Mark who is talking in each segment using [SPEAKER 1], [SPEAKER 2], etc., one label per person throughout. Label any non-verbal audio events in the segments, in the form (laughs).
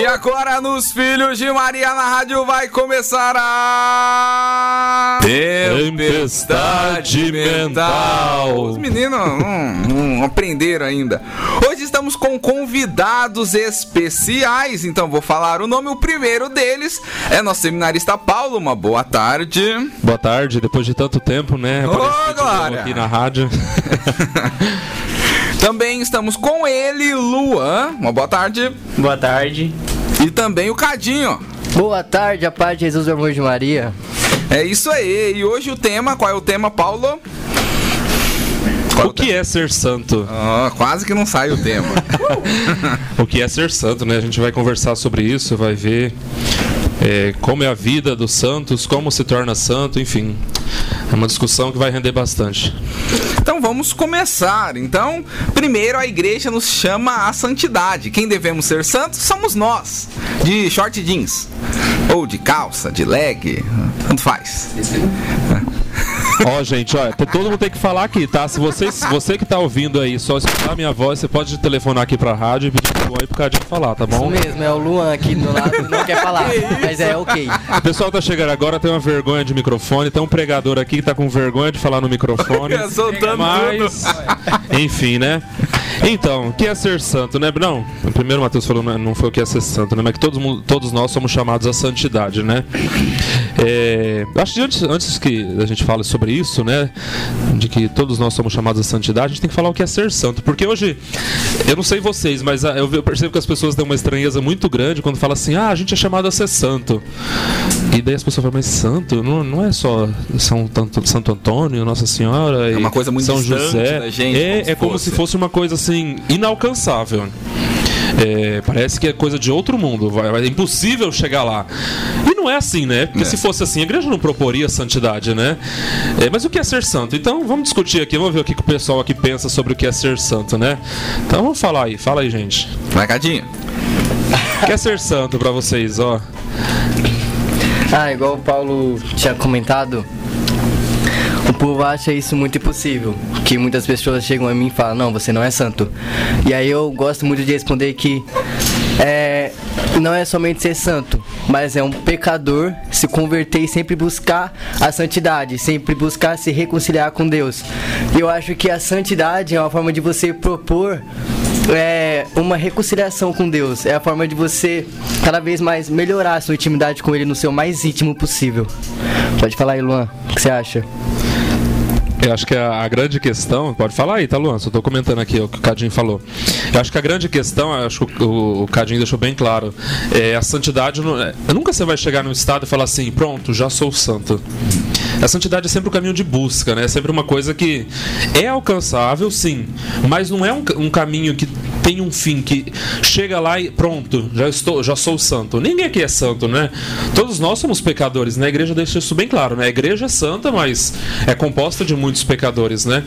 [SPEAKER 1] E agora nos Filhos de Maria na rádio vai começar a
[SPEAKER 2] Tempestade Mental.
[SPEAKER 1] Os meninos não, não aprenderam ainda. Hoje estamos com convidados especiais, então vou falar o nome. O primeiro deles é nosso seminarista Paulo. Uma boa tarde.
[SPEAKER 2] Boa tarde, depois de tanto tempo, né?
[SPEAKER 1] Ô, Glória.
[SPEAKER 2] aqui na rádio. (laughs)
[SPEAKER 1] Também estamos com ele, Luan. Uma boa tarde.
[SPEAKER 3] Boa tarde.
[SPEAKER 1] E também o Cadinho.
[SPEAKER 3] Boa tarde, a paz de Jesus e amor de Maria.
[SPEAKER 1] É isso aí. E hoje o tema, qual é o tema, Paulo? Qual
[SPEAKER 2] O que é ser santo?
[SPEAKER 1] Ah, quase que não sai o tema. (laughs)
[SPEAKER 2] O que é ser santo, né? A gente vai conversar sobre isso, vai ver é, como é a vida dos santos, como se torna santo, enfim. É uma discussão que vai render bastante.
[SPEAKER 1] Então vamos começar. Então, primeiro a igreja nos chama à santidade. Quem devemos ser santos somos nós. De short jeans. Ou de calça, de leg. Tanto faz. (laughs)
[SPEAKER 2] Ó, gente, ó, todo mundo tem que falar aqui, tá? Se você, você que tá ouvindo aí só escutar a minha voz, você pode telefonar aqui pra rádio e pedir Luan e pro Cadinho falar, tá
[SPEAKER 3] Isso
[SPEAKER 2] bom?
[SPEAKER 3] mesmo, é o Luan aqui do lado, não quer falar, (laughs) mas é ok.
[SPEAKER 2] O pessoal tá chegando agora, tem uma vergonha de microfone, tem um pregador aqui que tá com vergonha de falar no microfone. (laughs)
[SPEAKER 1] Soltando
[SPEAKER 2] Mas, (laughs) enfim, né? Então, o que é ser santo, né? Não, o primeiro Mateus falou, não não foi o que é ser santo, né? Mas que todos, todos nós somos chamados à santidade, né? É, acho que antes, antes que a gente fale sobre isso, né? De que todos nós somos chamados à santidade, a gente tem que falar o que é ser santo. Porque hoje, eu não sei vocês, mas ah, eu percebo que as pessoas têm uma estranheza muito grande quando falam assim, ah, a gente é chamado a ser santo. E daí as pessoas falam, mas santo não, não é só São Tanto- Santo Antônio, Nossa Senhora.
[SPEAKER 1] É uma coisa muito
[SPEAKER 2] São José.
[SPEAKER 1] da gente,
[SPEAKER 2] é
[SPEAKER 1] como se
[SPEAKER 2] é como
[SPEAKER 1] fosse.
[SPEAKER 2] se fosse uma coisa assim, inalcançável. É, parece que é coisa de outro mundo, vai, vai- é impossível chegar lá. E não é assim, né? Porque
[SPEAKER 1] É.
[SPEAKER 2] se fosse assim, a igreja não proporia santidade, né? É, mas o que é ser santo? Então vamos discutir aqui, vamos ver o que, que o pessoal aqui pensa sobre o que é ser santo, né? Então vamos falar aí, fala aí, gente.
[SPEAKER 1] Vai, Cadinho.
[SPEAKER 2] O que é ser santo pra vocês, ó?
[SPEAKER 3] Ah, igual o Paulo tinha comentado, o povo acha isso muito impossível. Que muitas pessoas chegam a mim e falam, não, você não é santo. E aí eu gosto muito de responder que é, não é somente ser santo, mas é um pecador se converter e sempre buscar a santidade, sempre buscar se reconciliar com Deus. Eu acho que a santidade é uma forma de você propor é uma reconciliação com Deus. É a forma de você cada vez mais melhorar a sua intimidade com Ele no seu mais íntimo possível. Pode falar aí, Luan. O que você acha?
[SPEAKER 2] Eu acho que a, a grande questão. Pode falar aí, tá, Luan? Só tô comentando aqui o que o Cadinho falou. Eu acho que a grande questão, acho que o, o Cadinho deixou bem claro, é a santidade. não- é- nunca você vai chegar num estado e falar assim, pronto, já sou santo. A santidade é sempre o caminho de busca, né? É sempre uma coisa que é alcançável, sim, mas não é um, um caminho que tem um fim que chega lá e pronto, já estou, já sou santo. Ninguém aqui é santo, né? Todos nós somos pecadores, né? A igreja deixa isso bem claro, né? A igreja é santa, mas é composta de muitos pecadores, né?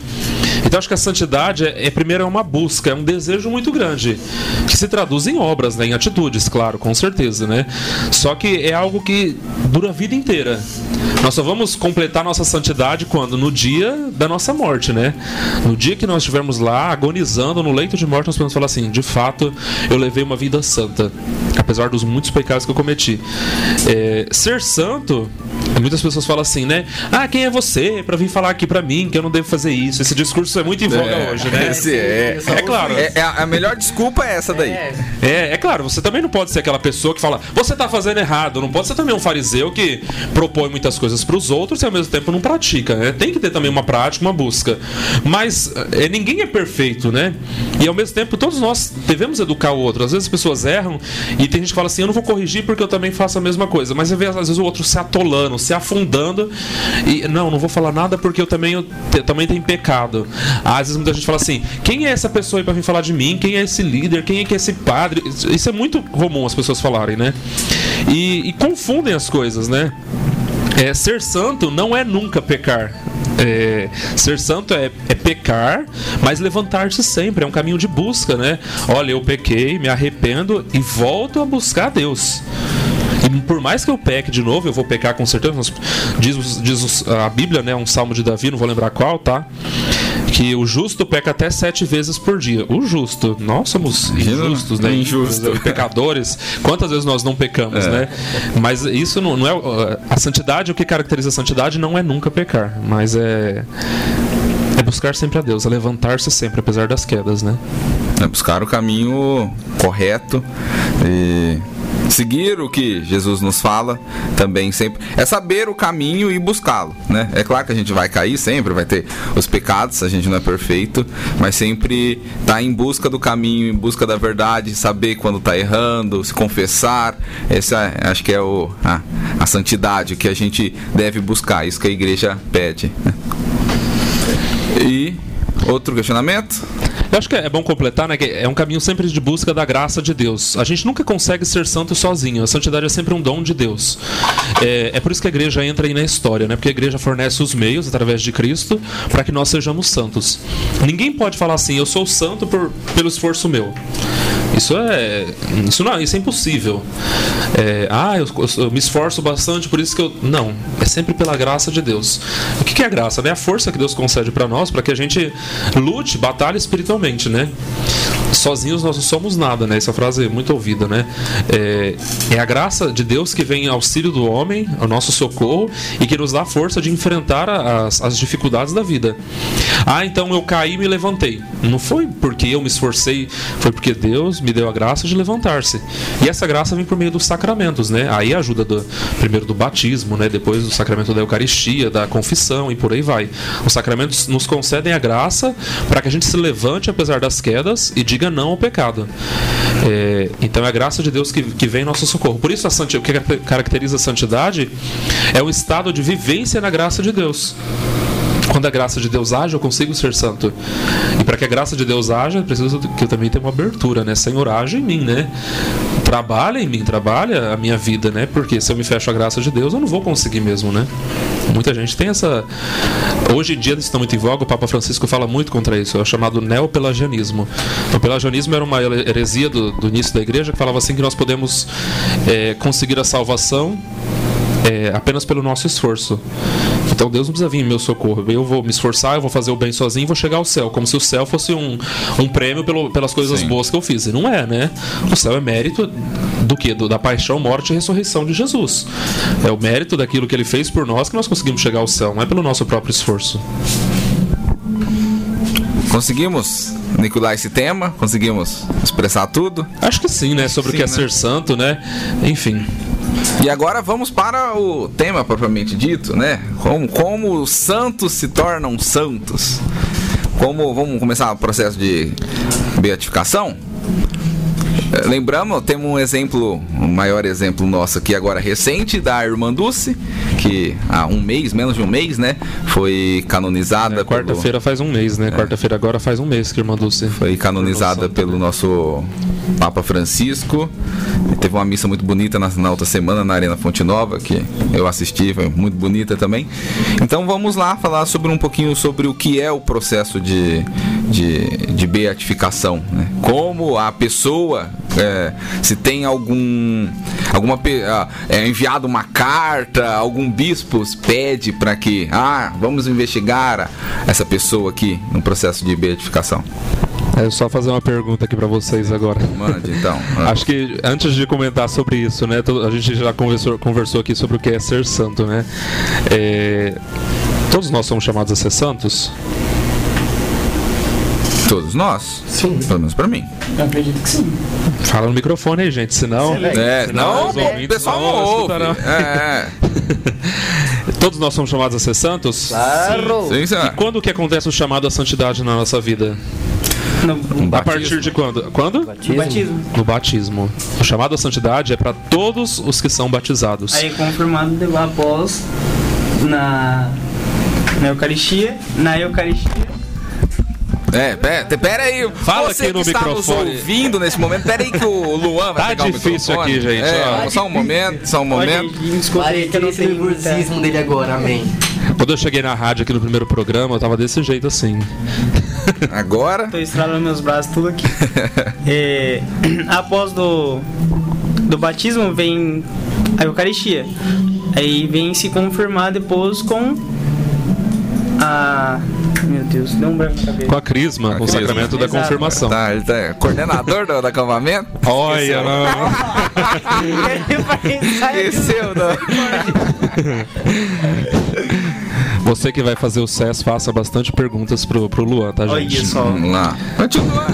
[SPEAKER 2] Então acho que a santidade é, é primeiro é uma busca, é um desejo muito grande, que se traduz em obras, né? Em atitudes, claro, com certeza, né? Só que é algo que dura a vida inteira. Nós só vamos completar nossa santidade quando? No dia da nossa morte, né? No dia que nós estivermos lá agonizando no leito de morte, nós podemos falar assim: de fato, eu levei uma vida santa, apesar dos muitos pecados que eu cometi. É, ser santo, muitas pessoas falam assim, né? Ah, quem é você para vir falar aqui para mim que eu não devo fazer isso? Esse discurso é muito em voga
[SPEAKER 1] É,
[SPEAKER 2] hoje, né? (laughs)
[SPEAKER 1] esse é.
[SPEAKER 2] É claro.
[SPEAKER 1] É, é a melhor desculpa é essa daí.
[SPEAKER 2] É, é claro, você também não pode ser aquela pessoa que fala, você tá fazendo errado, não pode ser também um fariseu que propõe muitas coisas pros outros e ao mesmo tempo não pratica, né? Tem que ter também uma prática, uma busca. Mas é, ninguém é perfeito, né? E ao mesmo tempo todos nós devemos educar o outro. Às vezes as pessoas erram e tem gente que fala assim, eu não vou corrigir porque eu também faço a mesma coisa. Mas você vê às vezes o outro se atolando, se afundando e não, não vou falar nada porque eu também, eu, te- também tenho pecado. Às vezes muita gente fala assim, quem é essa pessoa aí pra vir falar de mim? Quem é esse líder? Quem é que é esse padre? Isso- é muito comum as pessoas falarem, né? E, e confundem as coisas, né? É, ser santo não é nunca pecar. É, ser santo é, é pecar, mas levantar-se sempre. É um caminho de busca, né? Olha, eu pequei, me arrependo e volto a buscar Deus. E por mais que eu peque de novo, eu vou pecar com certeza. Diz, diz a Bíblia, né? Um salmo de Davi, não vou lembrar qual, tá? Que o justo peca até sete vezes por dia. O justo, nós somos injustos, né?
[SPEAKER 1] Injusto.
[SPEAKER 2] Pecadores. Quantas vezes nós não pecamos,
[SPEAKER 1] É.
[SPEAKER 2] né? Mas isso não, não é. A santidade, o que caracteriza a santidade não é nunca pecar, mas é. É buscar sempre a Deus, é levantar-se sempre, apesar das quedas, né?
[SPEAKER 1] É buscar o caminho correto e seguir o que Jesus nos fala também sempre é saber o caminho e buscá-lo, né? É claro que a gente vai cair sempre, vai ter os pecados, a gente não é perfeito, mas sempre tá em busca do caminho, em busca da verdade, saber quando tá errando, se confessar. Essa é- acho que é o a, a santidade que a gente deve buscar, isso que a igreja pede. né? E outro questionamento?
[SPEAKER 2] Eu acho que é bom completar, né? Que é um caminho sempre de busca da graça de Deus. A gente nunca consegue ser santo sozinho. A santidade é sempre um dom de Deus. É, é por isso que a igreja entra aí na história, né? Porque a igreja fornece os meios através de Cristo para que nós sejamos santos. Ninguém pode falar assim, eu sou santo por, pelo esforço meu. Isso é, isso não, isso é impossível. É, ah, eu, eu me esforço bastante, por isso que eu não. É sempre pela graça de Deus. O que, que é graça? Né? A força que Deus concede para nós, para que a gente lute, batalhe espiritualmente, né? Sozinhos nós não somos nada, né? Essa frase é muito ouvida, né? É, é a graça de Deus que vem em auxílio do homem, ao nosso socorro e que nos dá a força de enfrentar as, as dificuldades da vida. Ah, então eu caí e me levantei. Não foi porque eu me esforcei, foi porque Deus me deu a graça de levantar-se. E essa graça vem por meio dos sacramentos, né? Aí ajuda do, primeiro do batismo, né? Depois do sacramento da Eucaristia, da confissão e por aí vai. Os sacramentos nos concedem a graça para que a gente se levante apesar das quedas e diga não ao pecado. É, então é a graça de Deus que, que vem em nosso socorro. Por isso o que caracteriza a santidade é o estado de vivência na graça de Deus. Quando a graça de Deus age, eu consigo ser santo. E para que a graça de Deus haja, preciso que eu também tenha uma abertura, né? Senhor, age em mim, né? Trabalha em mim, trabalha a minha vida, né? Porque se eu me fecho a graça de Deus, eu não vou conseguir mesmo, né? Muita gente tem essa. Hoje em dia isso está muito em voga, o Papa Francisco fala muito contra isso, é o chamado neopelagianismo. O pelagianismo era uma heresia do, do início da igreja que falava assim que nós podemos é, conseguir a salvação é, apenas pelo nosso esforço. Então Deus não precisa vir em meu socorro. Eu vou me esforçar, eu vou fazer o bem sozinho e vou chegar ao céu. Como se o céu fosse um, um prêmio pelo, pelas coisas
[SPEAKER 1] Sim.
[SPEAKER 2] boas que eu fiz. E não é, né? O céu é mérito do que? Da paixão, morte e ressurreição de Jesus. É o mérito daquilo que ele fez por nós que nós conseguimos chegar ao céu, não é pelo nosso próprio esforço.
[SPEAKER 1] Conseguimos aniquilar esse tema? Conseguimos expressar tudo?
[SPEAKER 2] Acho que sim, né? Sobre
[SPEAKER 1] Sim,
[SPEAKER 2] o que é
[SPEAKER 1] né?
[SPEAKER 2] ser santo, né? Enfim.
[SPEAKER 1] E agora vamos para o tema propriamente dito, né? Como, como os santos se tornam santos. Como vamos começar o processo de beatificação? Eh, Lembramos, temos um exemplo, um maior exemplo nosso aqui agora recente da irmã Dulce, que há um mês, menos de um mês, né, foi canonizada.
[SPEAKER 2] É,
[SPEAKER 1] pelo-
[SPEAKER 2] Quarta-feira faz um mês, né? Quarta-feira agora faz um mês que a irmã Dulce
[SPEAKER 1] foi canonizada pelo nosso Papa Francisco. Teve uma missa muito bonita na, na outra semana na Arena Fonte Nova, que eu assisti, foi muito bonita também. Então vamos lá falar sobre um pouquinho sobre o que é o processo de, de, de beatificação. Né? Como a pessoa, é, se tem algum. alguma ah, é enviado uma carta, algum bispo pede para que. Ah, vamos investigar essa pessoa aqui no processo de beatificação.
[SPEAKER 2] É só fazer uma pergunta aqui pra vocês agora.
[SPEAKER 1] Mande então. (laughs)
[SPEAKER 2] Acho que antes de comentar sobre isso, né? A gente já conversou, conversou aqui sobre o que é ser santo, né? É, todos nós somos chamados a ser santos?
[SPEAKER 1] Todos nós?
[SPEAKER 4] Sim.
[SPEAKER 1] Pelo menos pra mim.
[SPEAKER 4] Eu acredito que sim.
[SPEAKER 2] Fala no microfone aí, gente, senão.
[SPEAKER 1] É, não,
[SPEAKER 2] os
[SPEAKER 1] o
[SPEAKER 2] ouvintes
[SPEAKER 1] pessoal
[SPEAKER 2] não
[SPEAKER 1] não ouve.
[SPEAKER 2] escutarão.
[SPEAKER 1] É, (laughs)
[SPEAKER 2] Todos nós somos chamados a ser santos?
[SPEAKER 3] Claro!
[SPEAKER 1] é. Sim, sim.
[SPEAKER 2] E quando que acontece o chamado à santidade na nossa vida?
[SPEAKER 4] No,
[SPEAKER 1] Um
[SPEAKER 2] A
[SPEAKER 1] batismo.
[SPEAKER 2] partir de quando? Quando?
[SPEAKER 4] no batismo.
[SPEAKER 2] No batismo. O chamado à santidade é para todos os que são batizados.
[SPEAKER 4] Aí confirmado de- após na, na Eucaristia. Na Eucaristia.
[SPEAKER 1] É, pera, pera aí.
[SPEAKER 2] Fala
[SPEAKER 1] Você
[SPEAKER 2] aqui no
[SPEAKER 1] que está
[SPEAKER 2] microfone.
[SPEAKER 1] nos ouvindo nesse momento, pera aí que o Luan vai
[SPEAKER 2] Tá
[SPEAKER 1] pegar
[SPEAKER 2] difícil
[SPEAKER 1] o microfone.
[SPEAKER 2] aqui, gente,
[SPEAKER 1] É, só um momento, só um momento.
[SPEAKER 3] Vai
[SPEAKER 4] que eu não tenho muita...
[SPEAKER 3] nervosismo dele agora, amém.
[SPEAKER 2] Quando eu cheguei na rádio aqui no primeiro programa, eu tava desse jeito assim. (laughs)
[SPEAKER 1] Agora.
[SPEAKER 4] Tô estralando meus braços tudo aqui. (laughs) É, (clears throat) após do, do batismo vem a Eucaristia. Aí vem se confirmar depois com a Meu Deus, deu um branco na cabeça.
[SPEAKER 2] Com a crisma,
[SPEAKER 1] Com
[SPEAKER 2] o
[SPEAKER 1] crisma.
[SPEAKER 2] sacramento da
[SPEAKER 4] Exato.
[SPEAKER 2] confirmação.
[SPEAKER 1] Tá, ele tá coordenador do, do acampamento?
[SPEAKER 2] Olha, não.
[SPEAKER 1] Esqueceu, não.
[SPEAKER 2] Você que vai fazer o SES, faça bastante perguntas pro, pro Luan, tá,
[SPEAKER 4] Olha
[SPEAKER 2] gente?
[SPEAKER 4] só.
[SPEAKER 1] Vamos lá. Continua.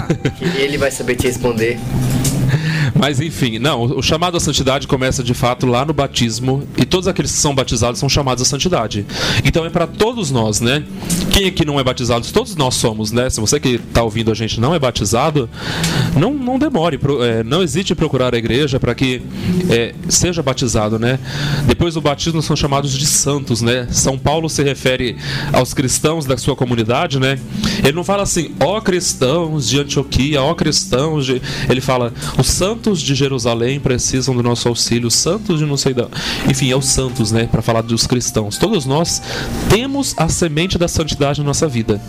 [SPEAKER 3] Ele vai saber te responder.
[SPEAKER 2] Mas enfim, não, o chamado à santidade começa de fato lá no batismo e todos aqueles que são batizados são chamados à santidade. Então é para todos nós, né? Quem aqui não é batizado? Todos nós somos, né? Se você que está ouvindo a gente não é batizado, não, não demore, é, não hesite em procurar a igreja para que é, seja batizado, né? Depois do batismo são chamados de santos, né? São Paulo se refere aos cristãos da sua comunidade, né? Ele não fala assim, ó cristãos de Antioquia, ó cristãos de. Ele fala, os santos de Jerusalém precisam do nosso auxílio, os santos de não sei da. Enfim, é os santos, né? Para falar dos cristãos. Todos nós temos a semente da santidade na nossa vida.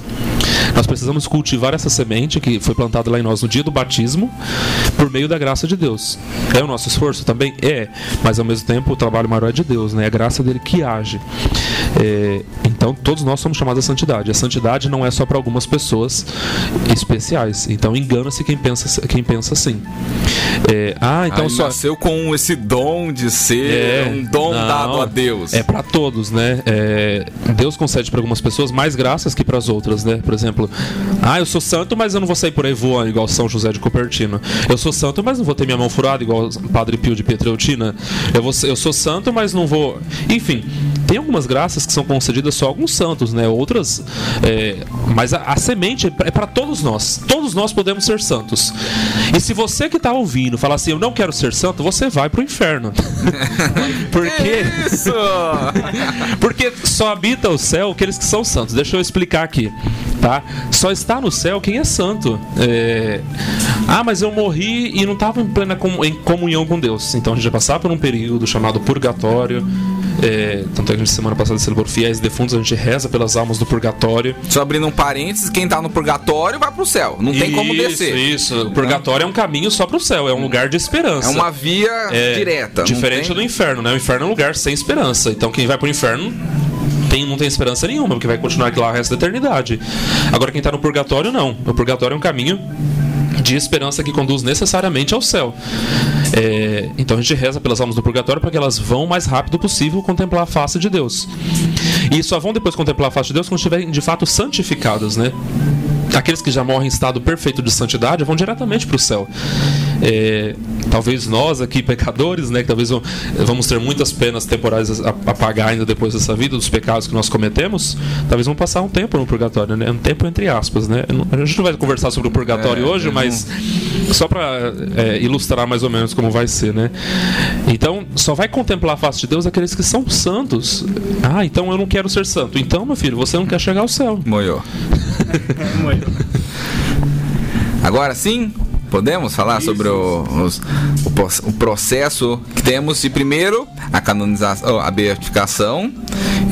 [SPEAKER 2] Nós precisamos cultivar essa semente que foi plantada lá em nós no dia do batismo, por meio da graça de Deus. É o nosso esforço também? É, mas ao mesmo tempo o trabalho maior é de Deus, né? É a graça dele que age. É, então todos nós somos chamados à santidade. A santidade não é só para algumas pessoas especiais. Então engana-se quem pensa, quem pensa assim. É, ah, então
[SPEAKER 1] Aí
[SPEAKER 2] só.
[SPEAKER 1] nasceu com esse dom de ser
[SPEAKER 2] É,
[SPEAKER 1] um dom
[SPEAKER 2] não,
[SPEAKER 1] dado a Deus.
[SPEAKER 2] É para todos, né? É, Deus concede para algumas pessoas mais graças que para as outras, né? Por exemplo, ah, eu sou santo, mas eu não vou sair por aí voando igual São José de Cupertino. Eu sou santo, mas não vou ter minha mão furada igual Padre Pio de Pietreutina. Eu, vou eu sou santo, mas não vou. Enfim, tem algumas graças que são concedidas só a alguns santos, né? Outras, é, mas a, a semente é para todos nós. Todos nós podemos ser santos. E se você que está ouvindo falar assim, eu não quero ser santo, você vai pro inferno. (laughs) Porque
[SPEAKER 1] Isso! (laughs)
[SPEAKER 2] porque só habita o céu aqueles que são santos. Deixa eu explicar aqui, tá? Só está no céu quem é santo. É, Ah, mas eu morri e não estava em plena com- em comunhão com Deus. Então a gente vai passar por um período chamado purgatório. É... Tanto é que a gente semana passada celebrou fiéis e defuntos, a gente reza pelas almas do purgatório.
[SPEAKER 1] Só abrindo um parênteses, quem tá no purgatório vai pro céu. Não tem como
[SPEAKER 2] Isso,
[SPEAKER 1] descer.
[SPEAKER 2] Isso, o purgatório é um caminho só pro céu, é um lugar de esperança.
[SPEAKER 1] É uma via
[SPEAKER 2] É,
[SPEAKER 1] direta.
[SPEAKER 2] Diferente
[SPEAKER 1] tem-
[SPEAKER 2] do inferno, né? O inferno é um lugar sem esperança. Então quem vai pro inferno tem, não tem esperança nenhuma, porque vai continuar aqui lá o resto da eternidade. Agora quem tá no purgatório, não. O purgatório é um caminho de esperança que conduz necessariamente ao céu. É, então a gente reza pelas almas do purgatório para que elas vão o mais rápido possível contemplar a face de Deus. E só vão depois contemplar a face de Deus quando estiverem de fato santificadas, né? Aqueles que já morrem em estado perfeito de santidade vão diretamente para o céu. É, talvez nós aqui, pecadores, né, que talvez vão- vamos ter muitas penas temporais a, a pagar ainda depois dessa vida, dos pecados que nós cometemos, talvez vamos passar um tempo no purgatório, né? Um tempo entre aspas, né? Não- A gente não vai conversar sobre o purgatório
[SPEAKER 1] É,
[SPEAKER 2] hoje, mas só para ilustrar mais ou menos como vai ser, né? Então, só vai contemplar a face de Deus aqueles que são santos. Ah, então eu não quero ser santo. Então, meu filho, você não quer chegar ao céu.
[SPEAKER 1] Moiou. (laughs) (laughs) Agora sim, podemos falar sobre o, os- o, o processo que temos de primeiro a canonização, a beatificação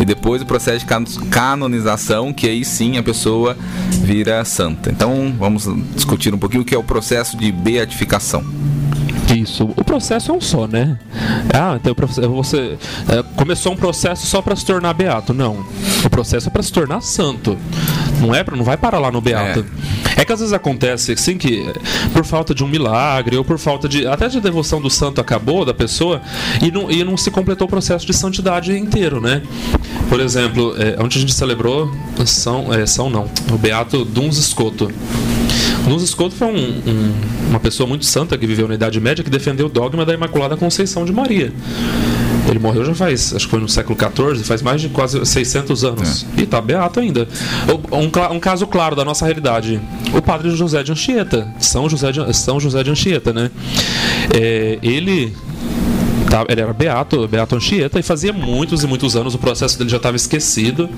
[SPEAKER 1] e depois o processo de can- canonização, que aí sim a pessoa vira santa. Então vamos discutir um pouquinho o que é o processo de beatificação.
[SPEAKER 2] Isso. O processo é um só, né? Ah, então você é, começou um processo só para se tornar beato? Não. O processo é para se tornar santo. Não é para não vai parar lá no beato. É. que às vezes acontece assim que eh, por falta de um milagre ou por falta de até de devoção do santo acabou da pessoa e não, e não se completou o processo de santidade inteiro, né? Por exemplo, é, onde a gente celebrou São, é, São não, o beato Duns Escoto. Duns Escoto foi um- um- uma pessoa muito santa que viveu na Idade Média que defendeu o dogma da Imaculada Conceição de Maria. Ele morreu já faz, acho que foi no século XIV, faz mais de quase 600 anos. E tá beato ainda. Um, um caso claro da nossa realidade. O padre José de Anchieta, São José de, São José de Anchieta, né? É, ele tá- ele era Beato, Beato Anchieta, e fazia muitos e muitos anos o processo dele já estava esquecido.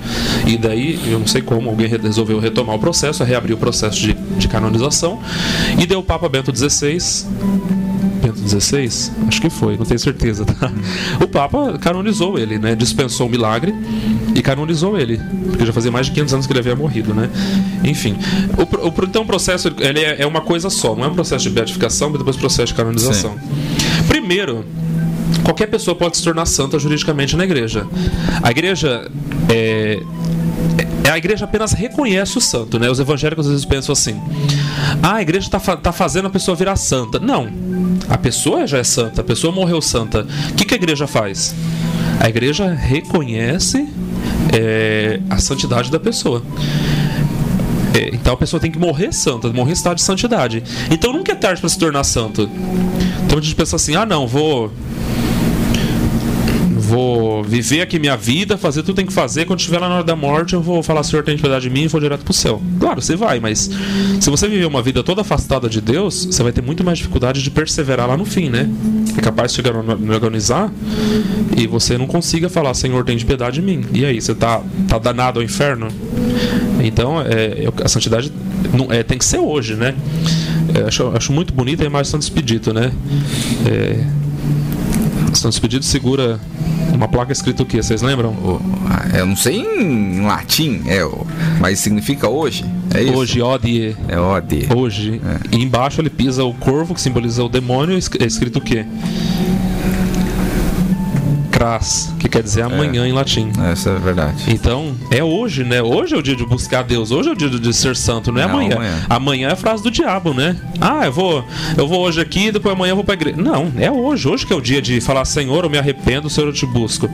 [SPEAKER 2] E daí, eu não sei como, alguém re- resolveu retomar o processo, reabrir o processo de, de canonização. E deu o Papa Bento XVI. XVI? Acho que foi, não tenho certeza, tá? O Papa canonizou ele, né? Dispensou o milagre e canonizou ele. Porque já fazia mais de 500 anos que ele havia morrido, né? Enfim. O, o então o processo ele é, é uma coisa só, não é um processo de beatificação, mas depois processo de canonização. Primeiro, qualquer pessoa pode se tornar santa juridicamente na igreja. A igreja é a igreja apenas reconhece o santo, né? Os evangélicos às vezes pensam assim: ah, a igreja está tá fazendo a pessoa virar santa. Não, a pessoa já é santa, a pessoa morreu santa. O que, que a igreja faz? A igreja reconhece é, a santidade da pessoa. É, então a pessoa tem que morrer santa, morrer em estado de santidade. Então nunca é tarde para se tornar santo. Então a gente pensa assim: ah, não, vou vou viver aqui minha vida, fazer tudo que tem que fazer. Quando estiver lá na hora da morte, eu vou falar, Senhor, tem piedade de mim e vou direto pro céu. Claro, você vai, mas se você viver uma vida toda afastada de Deus, você vai ter muito mais dificuldade de perseverar lá no fim, né? É capaz de chegar no e você não consiga falar, Senhor, tem piedade de mim. E aí, você tá, tá danado ao inferno? Então, é, a santidade não, é, tem que ser hoje, né? É, acho, acho muito bonita a imagem de Santo Expedito, né? É, Santo Expedito segura uma placa escrita o que? Vocês lembram?
[SPEAKER 1] Ah, eu não sei em latim, é, mas significa hoje. É isso?
[SPEAKER 2] Hoje, odie.
[SPEAKER 1] É odie.
[SPEAKER 2] Hoje. É. E embaixo ele pisa o corvo, que simboliza o demônio, é escrito o quê? Que quer dizer amanhã
[SPEAKER 1] é,
[SPEAKER 2] em latim.
[SPEAKER 1] Essa é verdade.
[SPEAKER 2] Então, é hoje, né? Hoje é o dia de buscar Deus, hoje é o dia de ser santo, não é não, amanhã. amanhã. Amanhã é a frase do diabo, né? Ah, eu vou, eu vou hoje aqui, depois amanhã eu vou pra igreja. Não, é hoje, hoje que é o dia de falar, Senhor, eu me arrependo, Senhor, eu te busco.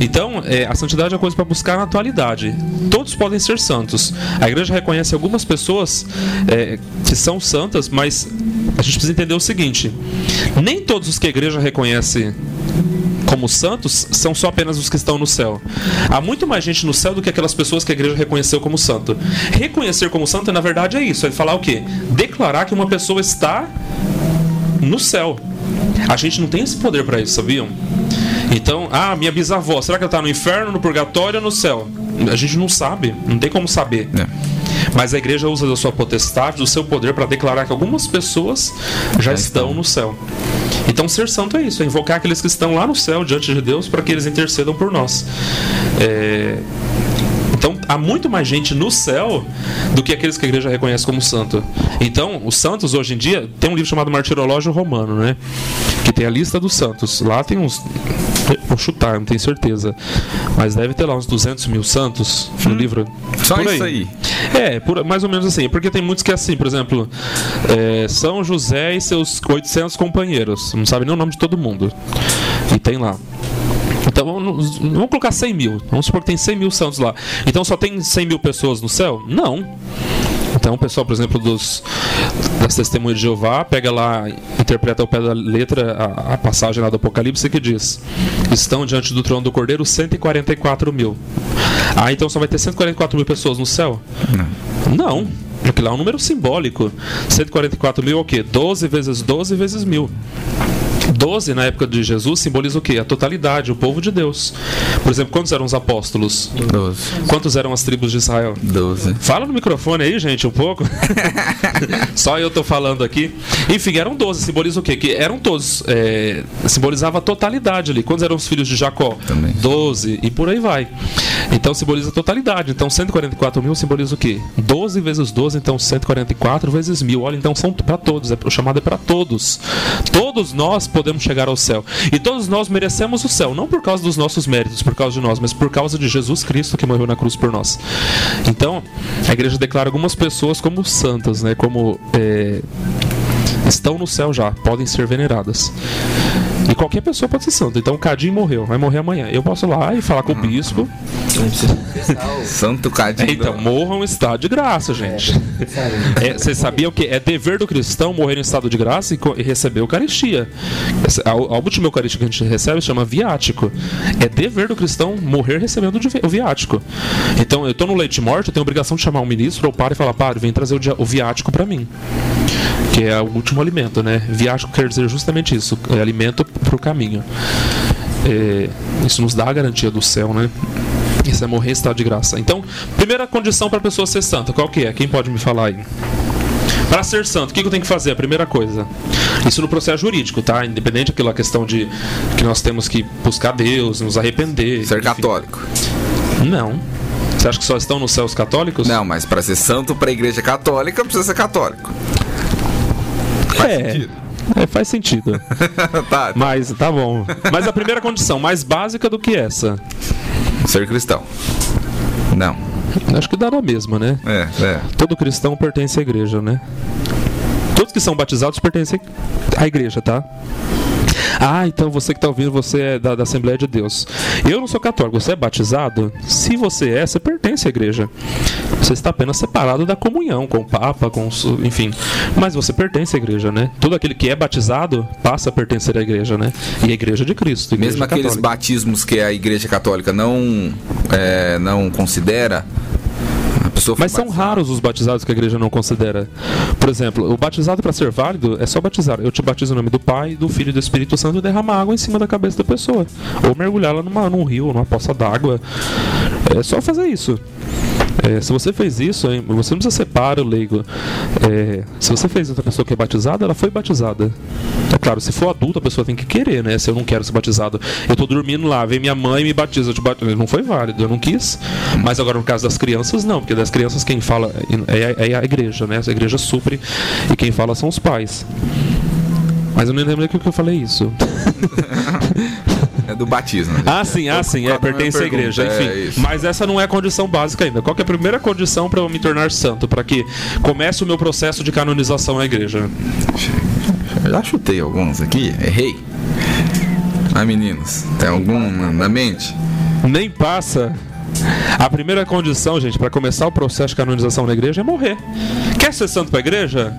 [SPEAKER 2] Então, é, a santidade é coisa para buscar na atualidade. Todos podem ser santos. A igreja reconhece algumas pessoas é, que são santas, mas a gente precisa entender o seguinte: nem todos os que a igreja reconhece como santos são só apenas os que estão no céu. Há muito mais gente no céu do que aquelas pessoas que a igreja reconheceu como santo. Reconhecer como santo, na verdade, é isso: é falar o quê? Declarar que uma pessoa está no céu. A gente não tem esse poder para isso, sabiam? Então, ah, minha bisavó, será que ela está no inferno, no purgatório ou no céu? A gente não sabe, não tem como saber. É. Mas a igreja usa da sua potestade, do seu poder, para declarar que algumas pessoas já, já estão no céu. Então, ser santo é isso, é invocar aqueles que estão lá no céu diante de Deus para que eles intercedam por nós. É... Então, há muito mais gente no céu do que aqueles que a igreja reconhece como santo. Então, os santos hoje em dia tem um livro chamado Martirológio Romano, né? Que tem a lista dos santos. Lá tem uns Vou chutar, não tenho certeza. Mas deve ter lá uns 200 mil santos no hum, livro.
[SPEAKER 1] Só por isso aí.
[SPEAKER 2] É, por, mais ou menos assim. Porque tem muitos que é assim, por exemplo, é, São José e seus 800 companheiros. Não sabe nem o nome de todo mundo. E tem lá. Então vamos, vamos colocar 100 mil. Vamos supor que tem 100 mil santos lá. Então só tem 100 mil pessoas no céu? Não. Então o pessoal, por exemplo, dos, das testemunhas de Jeová, pega lá, interpreta ao pé da letra a, a, passagem lá do Apocalipse que diz: Estão diante do trono do Cordeiro 144 mil. Ah, então só vai ter 144 mil pessoas no céu? Não. Não. Porque lá é um número simbólico. 144 mil é o quê? 12 vezes 12 vezes mil. 12 na época de Jesus simboliza o quê? A totalidade, o povo de Deus. Por exemplo, quantos eram os apóstolos?
[SPEAKER 1] 12.
[SPEAKER 2] Quantos eram as tribos de Israel?
[SPEAKER 1] 12.
[SPEAKER 2] Fala no microfone aí, gente, um pouco. (laughs) Só eu tô falando aqui. Enfim, eram 12. Simboliza o quê? Que eram todos. É, simbolizava a totalidade ali. Quantos eram os filhos de Jacó?
[SPEAKER 1] Também.
[SPEAKER 2] 12. E por aí vai. Então simboliza a totalidade. Então 144 mil simboliza o quê? 12 vezes 12, então 144 vezes mil. Olha, então são para todos. É, o chamado é para todos. Todos nós podemos chegar ao céu. E todos nós merecemos o céu, não por causa dos nossos méritos, por causa de nós, mas por causa de Jesus Cristo que morreu na cruz por nós. Então, a igreja declara algumas pessoas como santas, né? Como é, estão no céu já, podem ser veneradas. Qualquer pessoa pode ser santo. Então o Cadinho morreu, vai morrer amanhã. Eu posso ir lá e falar com o bispo.
[SPEAKER 1] Santo Cadinho.
[SPEAKER 2] Então, morram em estado de graça, gente. É, você sabia o que? É dever do cristão morrer em estado de graça e, e receber Eucaristia. A, a última Eucaristia que a gente recebe chama viático. É dever do cristão morrer recebendo o viático. Então, eu estou no leite de morte, eu tenho a obrigação de chamar um ministro ou padre e falar: padre, vem trazer o, o viático para mim que é o último alimento, né? Viático quer dizer justamente isso, é alimento para o caminho. É, isso nos dá a garantia do céu, né? Isso é morrer em estado de graça. Então, primeira condição para a pessoa ser santa, qual que é? Quem pode me falar aí? Para ser santo, o que eu tenho que fazer? A primeira coisa. Isso no processo jurídico, tá? Independente daquela questão de que nós temos que buscar Deus, nos arrepender.
[SPEAKER 1] Ser enfim. católico.
[SPEAKER 2] Não. Você acha que só estão nos céus católicos?
[SPEAKER 1] Não, mas para ser santo para a igreja católica precisa ser católico.
[SPEAKER 2] Faz é. sentido. É, faz sentido. (laughs) tá. Mas tá bom. Mas a primeira condição, mais básica do que essa?
[SPEAKER 1] Ser cristão. Não.
[SPEAKER 2] Acho que dá na mesma, né?
[SPEAKER 1] É, é.
[SPEAKER 2] Todo cristão pertence à igreja, né? Todos que são batizados pertencem à igreja, tá? Ah, então você que está ouvindo, você é da, da, Assembleia de Deus. Eu não sou católico, você é batizado? Se você é, você pertence à igreja. Você está apenas separado da comunhão com o Papa, com o, enfim. Mas você pertence à igreja, né? Todo aquele que é batizado passa a pertencer à igreja, né? E a igreja de Cristo. Igreja
[SPEAKER 1] Mesmo aqueles
[SPEAKER 2] católica.
[SPEAKER 1] batismos que a igreja católica não, é, não considera,
[SPEAKER 2] mas são raros os batizados que a igreja não considera. Por exemplo, o batizado para ser válido é só batizar. Eu te batizo em nome do Pai, do Filho e do Espírito Santo e derramar água em cima da cabeça da pessoa. Ou mergulhá-la numa, num rio, numa poça d'água. É só fazer isso. É, se você fez isso, hein, você não precisa separar o leigo. É, se você fez outra pessoa que é batizada, ela foi batizada. É claro, se for adulto, a pessoa tem que querer, né? Se eu não quero ser batizado, eu tô dormindo lá, vem minha mãe e me batiza. Bat... Não foi válido, eu não quis. Mas agora no caso das crianças, não, porque das crianças quem fala é, é a igreja, né? A igreja supre e quem fala são os pais. Mas eu não lembro que eu falei isso. (laughs)
[SPEAKER 1] É do batismo.
[SPEAKER 2] Ah, sim, ah, sim, é, pertence à igreja, enfim. É mas essa não é a condição básica ainda. Qual é a primeira condição para eu me tornar santo? Para que comece o meu processo de canonização na igreja?
[SPEAKER 1] Eu já chutei alguns aqui, errei. Ah, meninos, tem algum na mente?
[SPEAKER 2] Nem passa. A primeira condição, gente, para começar o processo de canonização na igreja é morrer. Quer ser santo para a igreja?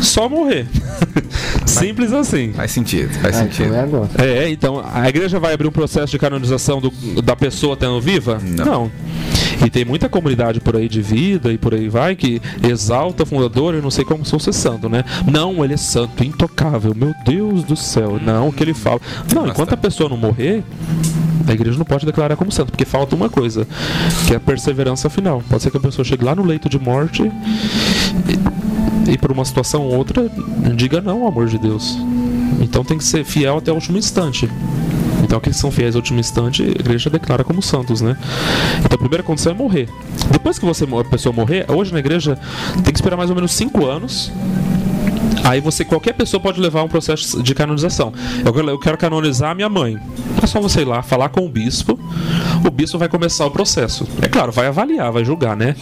[SPEAKER 2] Só morrer. (laughs) Simples assim.
[SPEAKER 1] Faz sentido, faz ah, sentido.
[SPEAKER 2] Então é, é, então a igreja vai abrir um processo de canonização do, da pessoa tendo viva?
[SPEAKER 1] Não. Não.
[SPEAKER 2] E tem muita comunidade por aí de vida e por aí vai que exalta o fundador e não sei como sou ser santo, né? Não, ele é santo, intocável, meu Deus do céu. Não, o que ele fala. Não, enquanto a pessoa não morrer, a igreja não pode declarar como santo, porque falta uma coisa, que é a perseverança final. Pode ser que a pessoa chegue lá no leito de morte e, por uma situação ou outra diga não amor de Deus. Então tem que ser fiel até o último instante. Então aqueles que são fiéis ao último instante, a igreja declara como santos, né? Então a primeira condição é morrer. Depois que você, a pessoa morrer, hoje na igreja tem que esperar mais ou menos 5 anos Aí você, qualquer pessoa pode levar um processo de canonização. Eu, eu quero canonizar minha mãe. É só você ir lá, falar com o bispo. O bispo vai começar o processo. É claro, vai avaliar, vai julgar, né?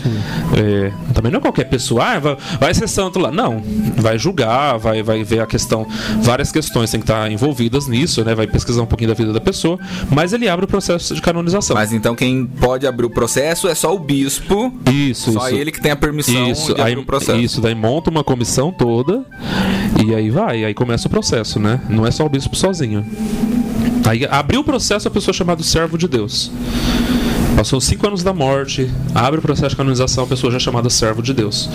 [SPEAKER 2] É, também não é qualquer pessoa, ah, vai, vai, ser santo lá. Não. Vai julgar, vai, vai ver a questão. Várias questões têm que estar envolvidas nisso, né? Vai pesquisar um pouquinho da vida da pessoa. Mas ele abre o processo de canonização.
[SPEAKER 1] Mas então quem pode abrir o processo é só o bispo.
[SPEAKER 2] Isso,
[SPEAKER 1] só
[SPEAKER 2] isso.
[SPEAKER 1] ele que tem a permissão
[SPEAKER 2] isso,
[SPEAKER 1] de abrir
[SPEAKER 2] aí,
[SPEAKER 1] o processo.
[SPEAKER 2] Isso, daí monta uma comissão toda e aí vai, aí começa o processo, né? Não é só o bispo sozinho. Aí abriu o processo a pessoa chamada servo de Deus. Passou cinco anos da morte, abre o processo de canonização, a pessoa já é chamada servo de Deus.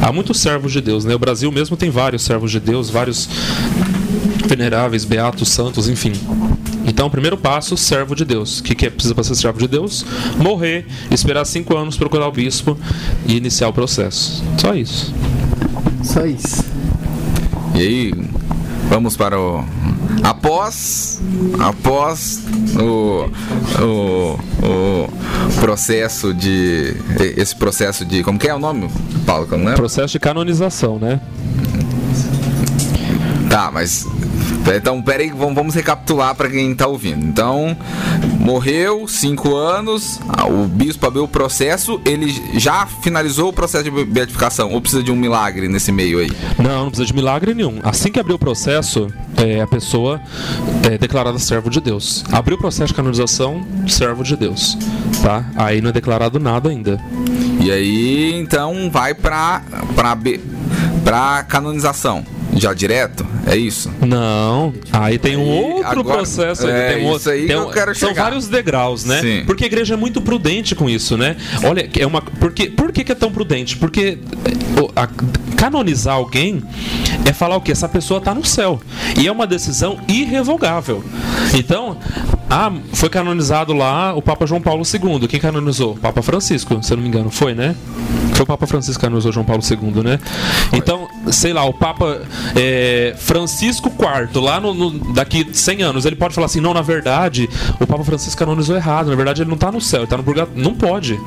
[SPEAKER 2] Há muitos servos de Deus, né? O Brasil mesmo tem vários servos de Deus, vários veneráveis, beatos, santos, enfim. Então, o primeiro passo, servo de Deus. O que, que é precisa para ser servo de Deus? Morrer, esperar cinco anos, procurar o bispo e iniciar o processo. Só isso.
[SPEAKER 3] Só isso.
[SPEAKER 1] E aí, vamos para o. Após. Após o, o, o processo de. Esse processo de. Como que é o nome, Paulo? Não é?
[SPEAKER 2] Processo de canonização, né?
[SPEAKER 1] Tá, mas então, peraí, vamos recapitular para quem está ouvindo. Então, morreu, cinco anos, o bispo abriu o processo, ele já finalizou o processo de beatificação, ou precisa de um milagre nesse meio aí?
[SPEAKER 2] Não, não precisa de milagre nenhum. Assim que abriu o processo, é, a pessoa é declarada servo de Deus. Abriu o processo de canonização, servo de Deus. Tá? Aí não é declarado nada ainda.
[SPEAKER 1] E aí, então, vai para para canonização já direto? É isso?
[SPEAKER 2] Não. Aí tem um outro agora, processo.
[SPEAKER 1] É,
[SPEAKER 2] tem um,
[SPEAKER 1] isso aí
[SPEAKER 2] tem
[SPEAKER 1] um, eu quero
[SPEAKER 2] São
[SPEAKER 1] chegar.
[SPEAKER 2] vários degraus, né?
[SPEAKER 1] Sim.
[SPEAKER 2] Porque a igreja é muito prudente com isso, né? Olha, é uma. Porque, por que, que é tão prudente? Porque a, canonizar alguém é falar o que? Essa pessoa está no céu. E é uma decisão irrevogável. Então, ah, foi canonizado lá o Papa João Paulo II. Quem canonizou? O Papa Francisco, se eu não me engano, foi, né? Foi o Papa Francisco que canonizou João Paulo II, né? Então, sei lá, o Papa é, Francisco IV, lá no, no, daqui 100 anos, ele pode falar assim: não, na verdade, o Papa Francisco canonizou errado. Na verdade, ele não está no céu, ele está no purgatório. Não pode.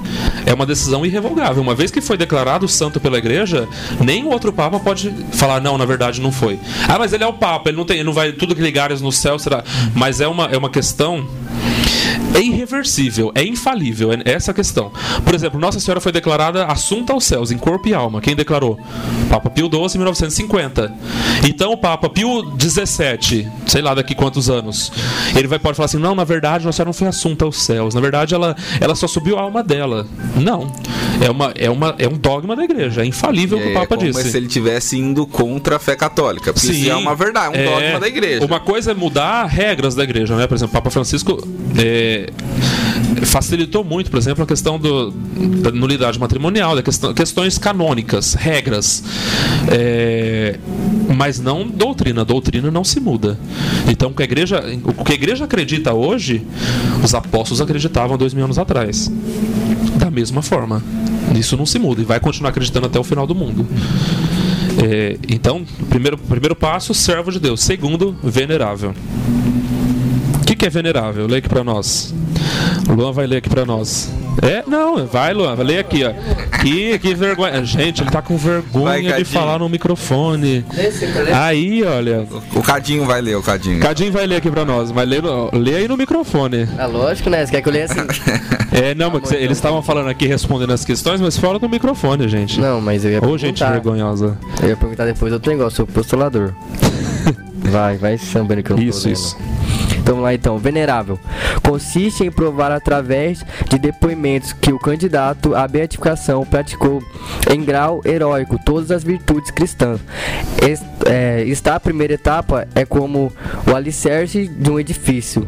[SPEAKER 2] É uma decisão irrevogável. Uma vez que foi declarado santo pela igreja, nem o outro Papa pode falar: não, na verdade, não foi. Ah, mas ele é o Papa, ele não tem, ele não vai tudo que ligares no céu será. Mas é uma, é uma questão é irreversível, é infalível, é essa a questão. Por exemplo, Nossa Senhora foi declarada assunta aos céus, em corpo e alma. Quem declarou? Papa Pio XII, em 1950. Então, o Papa Pio XVII, sei lá daqui quantos anos, ele vai pode falar assim: não, na verdade, Nossa Senhora não foi assunta aos céus. Na verdade, ela, ela só subiu a alma dela. Não. É, uma, é, uma, é um dogma da igreja, é infalível o que o Papa
[SPEAKER 1] é como
[SPEAKER 2] disse.
[SPEAKER 1] se ele tivesse indo contra a fé católica. Porque isso é uma verdade, é um dogma da igreja.
[SPEAKER 2] Uma coisa é mudar regras da igreja, né? Por exemplo, o Papa Francisco é, facilitou muito, por exemplo, a questão do, da nulidade matrimonial, da questão, questões canônicas, regras. É, mas não doutrina. Doutrina não se muda. Então, o que a igreja, o que a igreja acredita hoje, os apóstolos acreditavam dois mil anos atrás. Da mesma forma. Isso não se muda e vai continuar acreditando até o final do mundo. É, então, primeiro, primeiro passo, servo de Deus. Segundo, venerável. O que, é venerável? Leia aqui para nós. O Luan vai ler aqui para nós. É, não, vai, Luan, vai ler aqui, ó. Que, que vergonha. Gente, ele tá com vergonha vai, de falar no microfone. Aí, olha.
[SPEAKER 1] O Cadinho vai ler, o Cadinho.
[SPEAKER 2] Cadinho vai ler aqui pra nós, mas lê, lê aí no microfone.
[SPEAKER 3] É lógico, né? Você quer que eu leia assim? (laughs)
[SPEAKER 2] É, não, mas eles estavam falando aqui respondendo as questões, mas fala no microfone, gente.
[SPEAKER 3] Não, mas eu ia
[SPEAKER 2] Ô, gente vergonhosa.
[SPEAKER 3] Eu ia perguntar depois outro negócio, sou postulador. (laughs) vai, vai sambando que eu não
[SPEAKER 2] Isso, isso.
[SPEAKER 3] Vamos lá então. Venerável. Consiste em provar através de depoimentos que o candidato à beatificação praticou em grau heróico todas as virtudes cristãs. Est, é, esta a primeira etapa é como o alicerce de um edifício.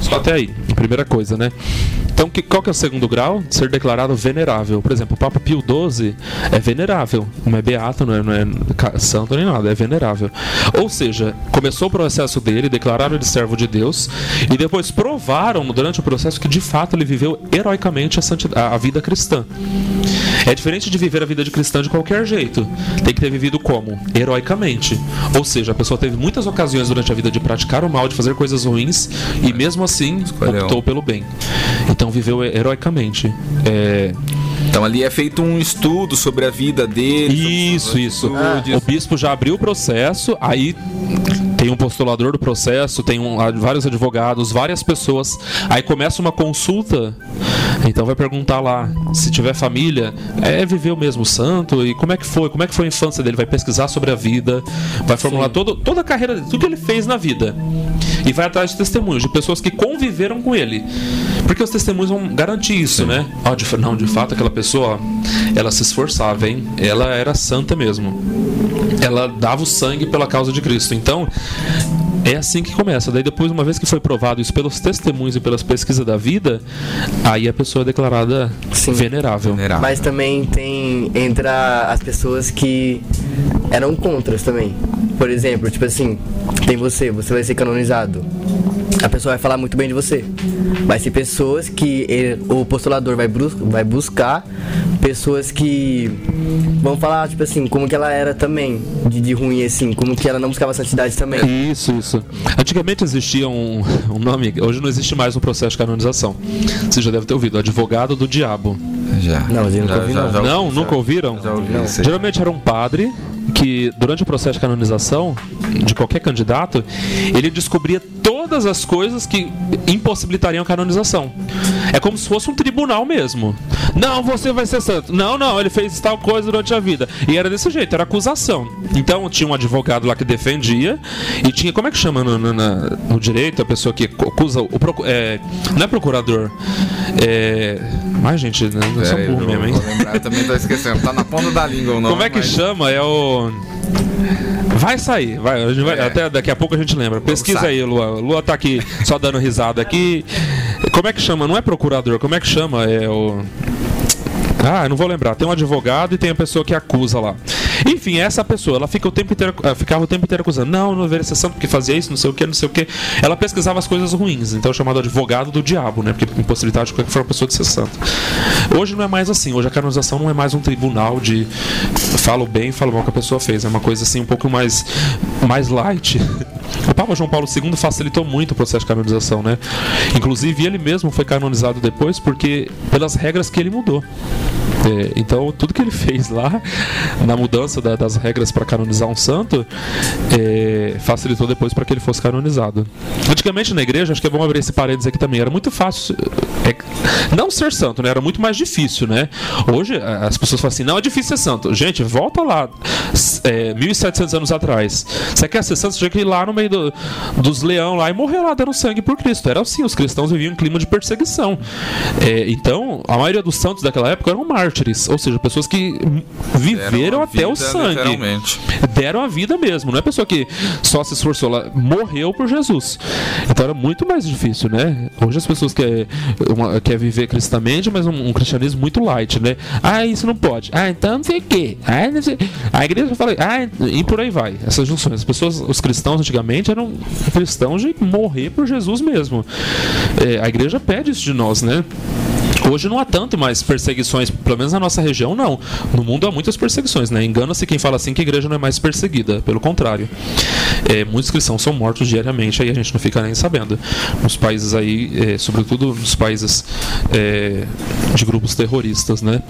[SPEAKER 2] Só até aí, primeira coisa, né? Então, que, qual que é o segundo grau? Ser declarado venerável. Por exemplo, o Papa Pio XII é venerável. Não é beato, não é, não é santo nem nada, é venerável. Ou seja, começou o processo dele, declararam ele servo de Deus, e depois provaram durante o processo que de fato ele viveu heroicamente a, a vida cristã. É diferente de viver a vida de cristã de qualquer jeito. Tem que ter vivido como? Heroicamente. Ou seja, a pessoa teve muitas ocasiões durante a vida de praticar o mal, de fazer coisas ruins, e mesmo assim Escolheu. optou pelo bem. Então viveu heroicamente. É...
[SPEAKER 1] Então ali é feito um estudo sobre a vida dele.
[SPEAKER 2] Isso, isso. Ah. O bispo já abriu o processo, aí tem um postulador do processo, tem um, vários advogados, várias pessoas. Aí começa uma consulta. Então vai perguntar lá se tiver família, é viveu mesmo santo e como é que foi, como é que foi a infância dele, vai pesquisar sobre a vida, vai formular todo, toda a carreira dele, tudo que ele fez na vida. E vai atrás de testemunhos de pessoas que conviveram com ele. Porque os testemunhos vão garantir isso, Sim. né? Oh, de, não, de fato, aquela pessoa, ela se esforçava, hein? Ela era santa mesmo. Ela dava o sangue pela causa de Cristo. Então, é assim que começa. Daí depois, uma vez que foi provado isso pelos testemunhos e pelas pesquisas da vida, aí a pessoa é declarada venerável. venerável.
[SPEAKER 3] Mas também tem entra as pessoas que eram contras também. Por exemplo, tipo assim, tem você, você vai ser canonizado a pessoa vai falar muito bem de você. Vai ser pessoas que ele, o postulador vai, bus vai buscar, pessoas que vão falar, tipo assim, como que ela era também, de, de ruim, assim, como que ela não buscava santidade também.
[SPEAKER 2] Isso, isso. Antigamente existia um, um nome, hoje não existe mais um processo de canonização. Você já deve ter ouvido, advogado do diabo.
[SPEAKER 1] Já.
[SPEAKER 3] Não, mas nunca ouvi, não.
[SPEAKER 2] não, nunca ouviram?
[SPEAKER 1] Já ouvi,
[SPEAKER 2] não. Geralmente era um padre que durante o processo de canonização de qualquer candidato, ele descobria todas as coisas que impossibilitariam a canonização. É como se fosse um tribunal mesmo. Não, você vai ser santo. Não, não, ele fez tal coisa durante a vida. E era desse jeito, era acusação. Então tinha um advogado lá que defendia e tinha, como é que chama no, no, no direito a pessoa que acusa o é, não é procurador. É, mas gente, não
[SPEAKER 1] sou burro mesmo, hein? Lembrar, também tô esquecendo. Tá na ponta da língua o nome.
[SPEAKER 2] Como é que mas... chama? É o Vai sair, vai, vai é. até daqui a pouco a gente lembra. Pesquisa aí, Lua. Lua tá aqui só dando risada aqui. Como é que chama? Não é procurador, como é que chama? É o ah, não vou lembrar. Tem um advogado e tem a pessoa que acusa lá. Enfim, essa pessoa, ela fica o tempo inteiro, ficava o tempo inteiro acusando. Não, não ser santo porque fazia isso, não sei o que, não sei o que. Ela pesquisava as coisas ruins, então é chamado advogado do diabo, né? Porque impossibilidade de qualquer forma pessoa de ser santo. Hoje não é mais assim. Hoje a canonização não é mais um tribunal de falo bem, falo mal que a pessoa fez. É uma coisa assim um pouco mais, mais light. (laughs) O Papa João Paulo II facilitou muito o processo de canonização, né? Inclusive ele mesmo foi canonizado depois porque pelas regras que ele mudou. É, então, tudo que ele fez lá, na mudança da, das regras para canonizar um santo, é, facilitou depois para que ele fosse canonizado. Antigamente na igreja, acho que é bom abrir esse parênteses aqui também, era muito fácil. é, não ser santo, né? Era muito mais difícil, né? Hoje as pessoas falam assim: não é difícil ser santo. Gente, volta lá, s- é, 1700 anos atrás. Você quer ser santo, você tinha que ir lá no meio do- dos leão lá e morrer lá dando sangue por Cristo. Era assim, os cristãos viviam em clima de perseguição. É, então, a maioria dos santos daquela época eram mártires, ou seja, pessoas que viveram até o
[SPEAKER 1] vida,
[SPEAKER 2] sangue
[SPEAKER 1] literalmente.
[SPEAKER 2] deram a vida mesmo. Não é pessoa que só se esforçou, ela morreu por Jesus. Então era muito mais difícil, né? Hoje as pessoas querem, uma, quer viver cristamente, mas um, um cristianismo muito light, né? Ah, isso não pode. Ah, então não sei o quê. Ah, não sei... A igreja fala, ah, e por aí vai. Essas junções. As pessoas, os cristãos antigamente eram cristãos de morrer por Jesus mesmo. É, a igreja pede isso de nós, né? Hoje não há tanto mais perseguições, pelo menos na nossa região, não. No mundo há muitas perseguições, né? Engana-se quem fala assim que a igreja não é mais perseguida, pelo contrário. É, muitos cristãos são mortos diariamente, aí a gente não fica nem sabendo. Nos países aí, é, sobretudo nos países é, de grupos terroristas, né?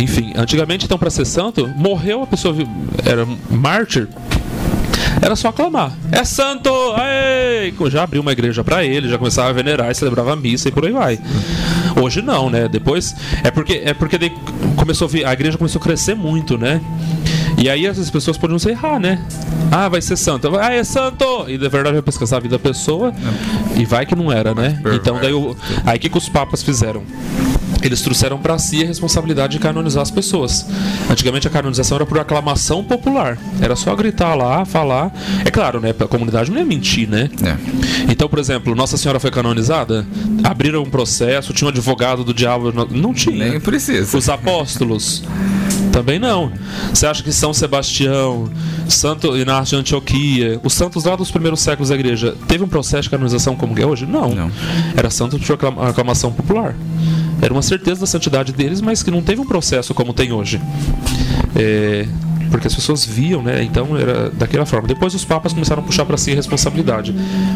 [SPEAKER 2] Enfim, antigamente, então, para ser santo, morreu a pessoa, era mártir, era só aclamar. É santo! Aê! Já abriu uma igreja pra ele, já começava a venerar e celebrava a missa e por aí vai. Hoje não, né? Depois é porque é porque começou a, vir- a igreja começou a crescer muito, né? E aí essas pessoas podiam se errar, né? Ah, vai ser santo. Ah, é santo! E na verdade vai pesquisar a vida da pessoa e vai que não era, né? Então daí o, aí o que, que os papas fizeram? Eles trouxeram para si a responsabilidade de canonizar as pessoas. Antigamente a canonização era por aclamação popular. Era só gritar lá, falar. É claro, né? A comunidade não ia mentir, né?
[SPEAKER 1] É.
[SPEAKER 2] Então, por exemplo, Nossa Senhora foi canonizada? Abriram um processo, tinha um advogado do diabo. Não, tinha.
[SPEAKER 1] Nem precisa.
[SPEAKER 2] Os apóstolos? Também não. Você acha que São Sebastião, Santo Inácio de Antioquia, os santos lá dos primeiros séculos da igreja, teve um processo de canonização como é hoje? Não.
[SPEAKER 1] Não.
[SPEAKER 2] Era santo de aclama- aclamação popular. Era uma certeza da santidade deles, mas que não teve um processo como tem hoje. É, porque as pessoas viam, né? Então era daquela forma. Depois os papas começaram a puxar para si a responsabilidade.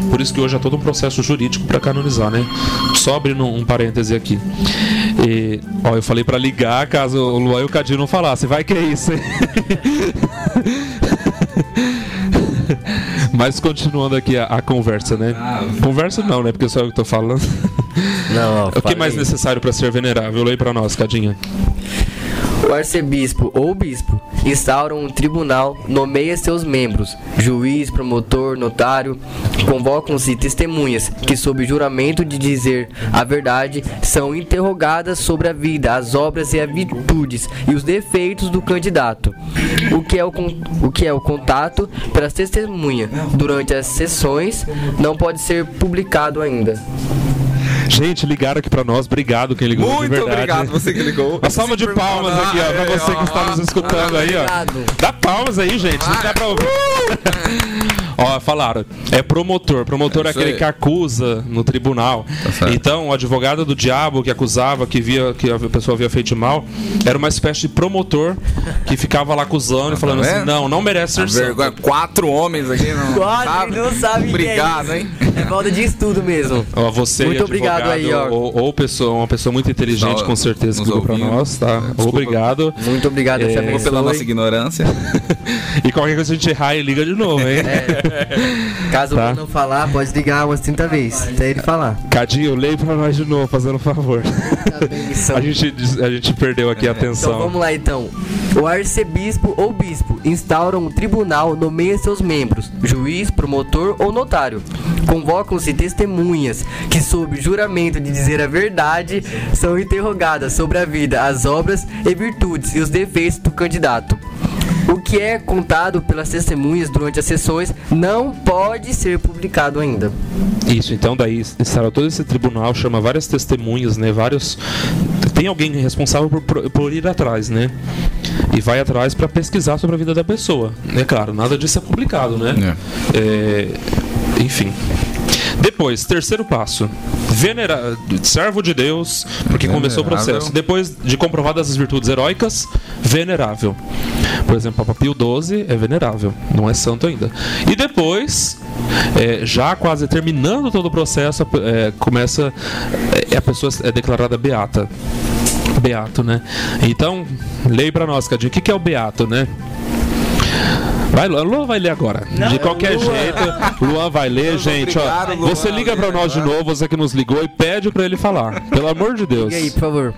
[SPEAKER 2] Por isso que hoje há todo um processo jurídico para canonizar, né? Só abrindo um parêntese aqui. E, ó, eu falei para ligar caso o Luan e o Cadinho não falassem. Vai que é isso, hein? (laughs) Mas continuando aqui a, a conversa, né? Conversa não, né? Porque só eu que tô falando. (laughs)
[SPEAKER 3] Não, ó,
[SPEAKER 2] O que mais necessário para ser venerável? Leia para nós, Cadinha.
[SPEAKER 3] O arcebispo ou bispo instaura um tribunal, nomeia seus membros, juiz, promotor, notário, convocam-se testemunhas que, sob juramento de dizer a verdade, são interrogadas sobre a vida, as obras e as virtudes e os defeitos do candidato. O que é o, o, que é o contato pelas testemunhas durante as sessões não pode ser publicado ainda.
[SPEAKER 2] Gente, ligaram aqui pra nós. Obrigado quem ligou.
[SPEAKER 1] Muito obrigado você que ligou.
[SPEAKER 2] Uma salva de palmas aqui, ó, pra você que está nos escutando aí, ó. Dá palmas aí, gente. Não dá pra ouvir. (laughs) Ó, falaram. É promotor. Promotor é,
[SPEAKER 1] É
[SPEAKER 2] aquele
[SPEAKER 1] aí.
[SPEAKER 2] que acusa no tribunal.
[SPEAKER 1] certo.
[SPEAKER 2] então, o advogado do diabo que acusava, que via que a pessoa havia feito mal, era uma espécie de promotor que ficava lá acusando e falando assim:
[SPEAKER 1] vendo?
[SPEAKER 2] não, não merece ser
[SPEAKER 1] A vergonha,
[SPEAKER 2] santo.
[SPEAKER 1] quatro homens aqui não
[SPEAKER 3] Quase
[SPEAKER 1] sabe?
[SPEAKER 3] não sabe
[SPEAKER 1] Obrigado,
[SPEAKER 3] que é
[SPEAKER 1] hein?
[SPEAKER 3] É falta de estudo mesmo.
[SPEAKER 2] Ó, você
[SPEAKER 3] Muito
[SPEAKER 2] advogado,
[SPEAKER 3] obrigado aí, ó.
[SPEAKER 2] ou, ou pessoa, uma pessoa muito inteligente,
[SPEAKER 1] Só
[SPEAKER 2] com certeza, que ligou pra nós, tá?
[SPEAKER 1] Desculpa.
[SPEAKER 2] Obrigado.
[SPEAKER 3] Muito obrigado,
[SPEAKER 2] É,
[SPEAKER 1] pela nossa ignorância. (laughs)
[SPEAKER 2] E qualquer coisa a gente errar e liga de novo, hein? (laughs)
[SPEAKER 3] Caso
[SPEAKER 2] Tá.
[SPEAKER 3] não falar, pode ligar umas 30 vezes, até ele falar.
[SPEAKER 2] Cadinho, leia pra nós de novo, fazendo um favor. A gente, a gente perdeu aqui a
[SPEAKER 3] Então
[SPEAKER 2] atenção.
[SPEAKER 3] vamos lá então. O arcebispo ou bispo instaura um tribunal, nomeia seus membros, juiz, promotor ou notário. Convocam-se testemunhas que, sob juramento de dizer a verdade, são interrogadas sobre a vida, as obras e virtudes e os defeitos do candidato. O que é contado pelas testemunhas durante as sessões não pode ser publicado ainda.
[SPEAKER 2] Isso, então daí instala todo esse tribunal, chama várias testemunhas, né? Vários. Tem alguém responsável por, por- por ir atrás, né? E vai atrás pra pesquisar sobre a vida da pessoa. É claro, nada disso é publicado, né? É, Enfim. Depois, terceiro passo. Venera... Servo de Deus, porque começou o
[SPEAKER 1] Venerável.
[SPEAKER 2] processo. Depois de comprovadas as virtudes heróicas, venerável. Por exemplo, Papa Pio XII é venerável, não é santo ainda. E depois, é, já quase terminando todo o processo, é, começa. É, a pessoa é declarada beata. Beato, né? Então, leia pra nós, Cadinho, o que que é o beato, né? Vai, Luan, Luan vai ler agora. de qualquer jeito, Luan vai ler, gente.
[SPEAKER 1] obrigado,
[SPEAKER 2] ó,
[SPEAKER 1] Luan.
[SPEAKER 2] você liga pra nós de novo, você que nos ligou, e pede pra ele falar. Pelo amor de Deus.
[SPEAKER 3] E aí, por favor.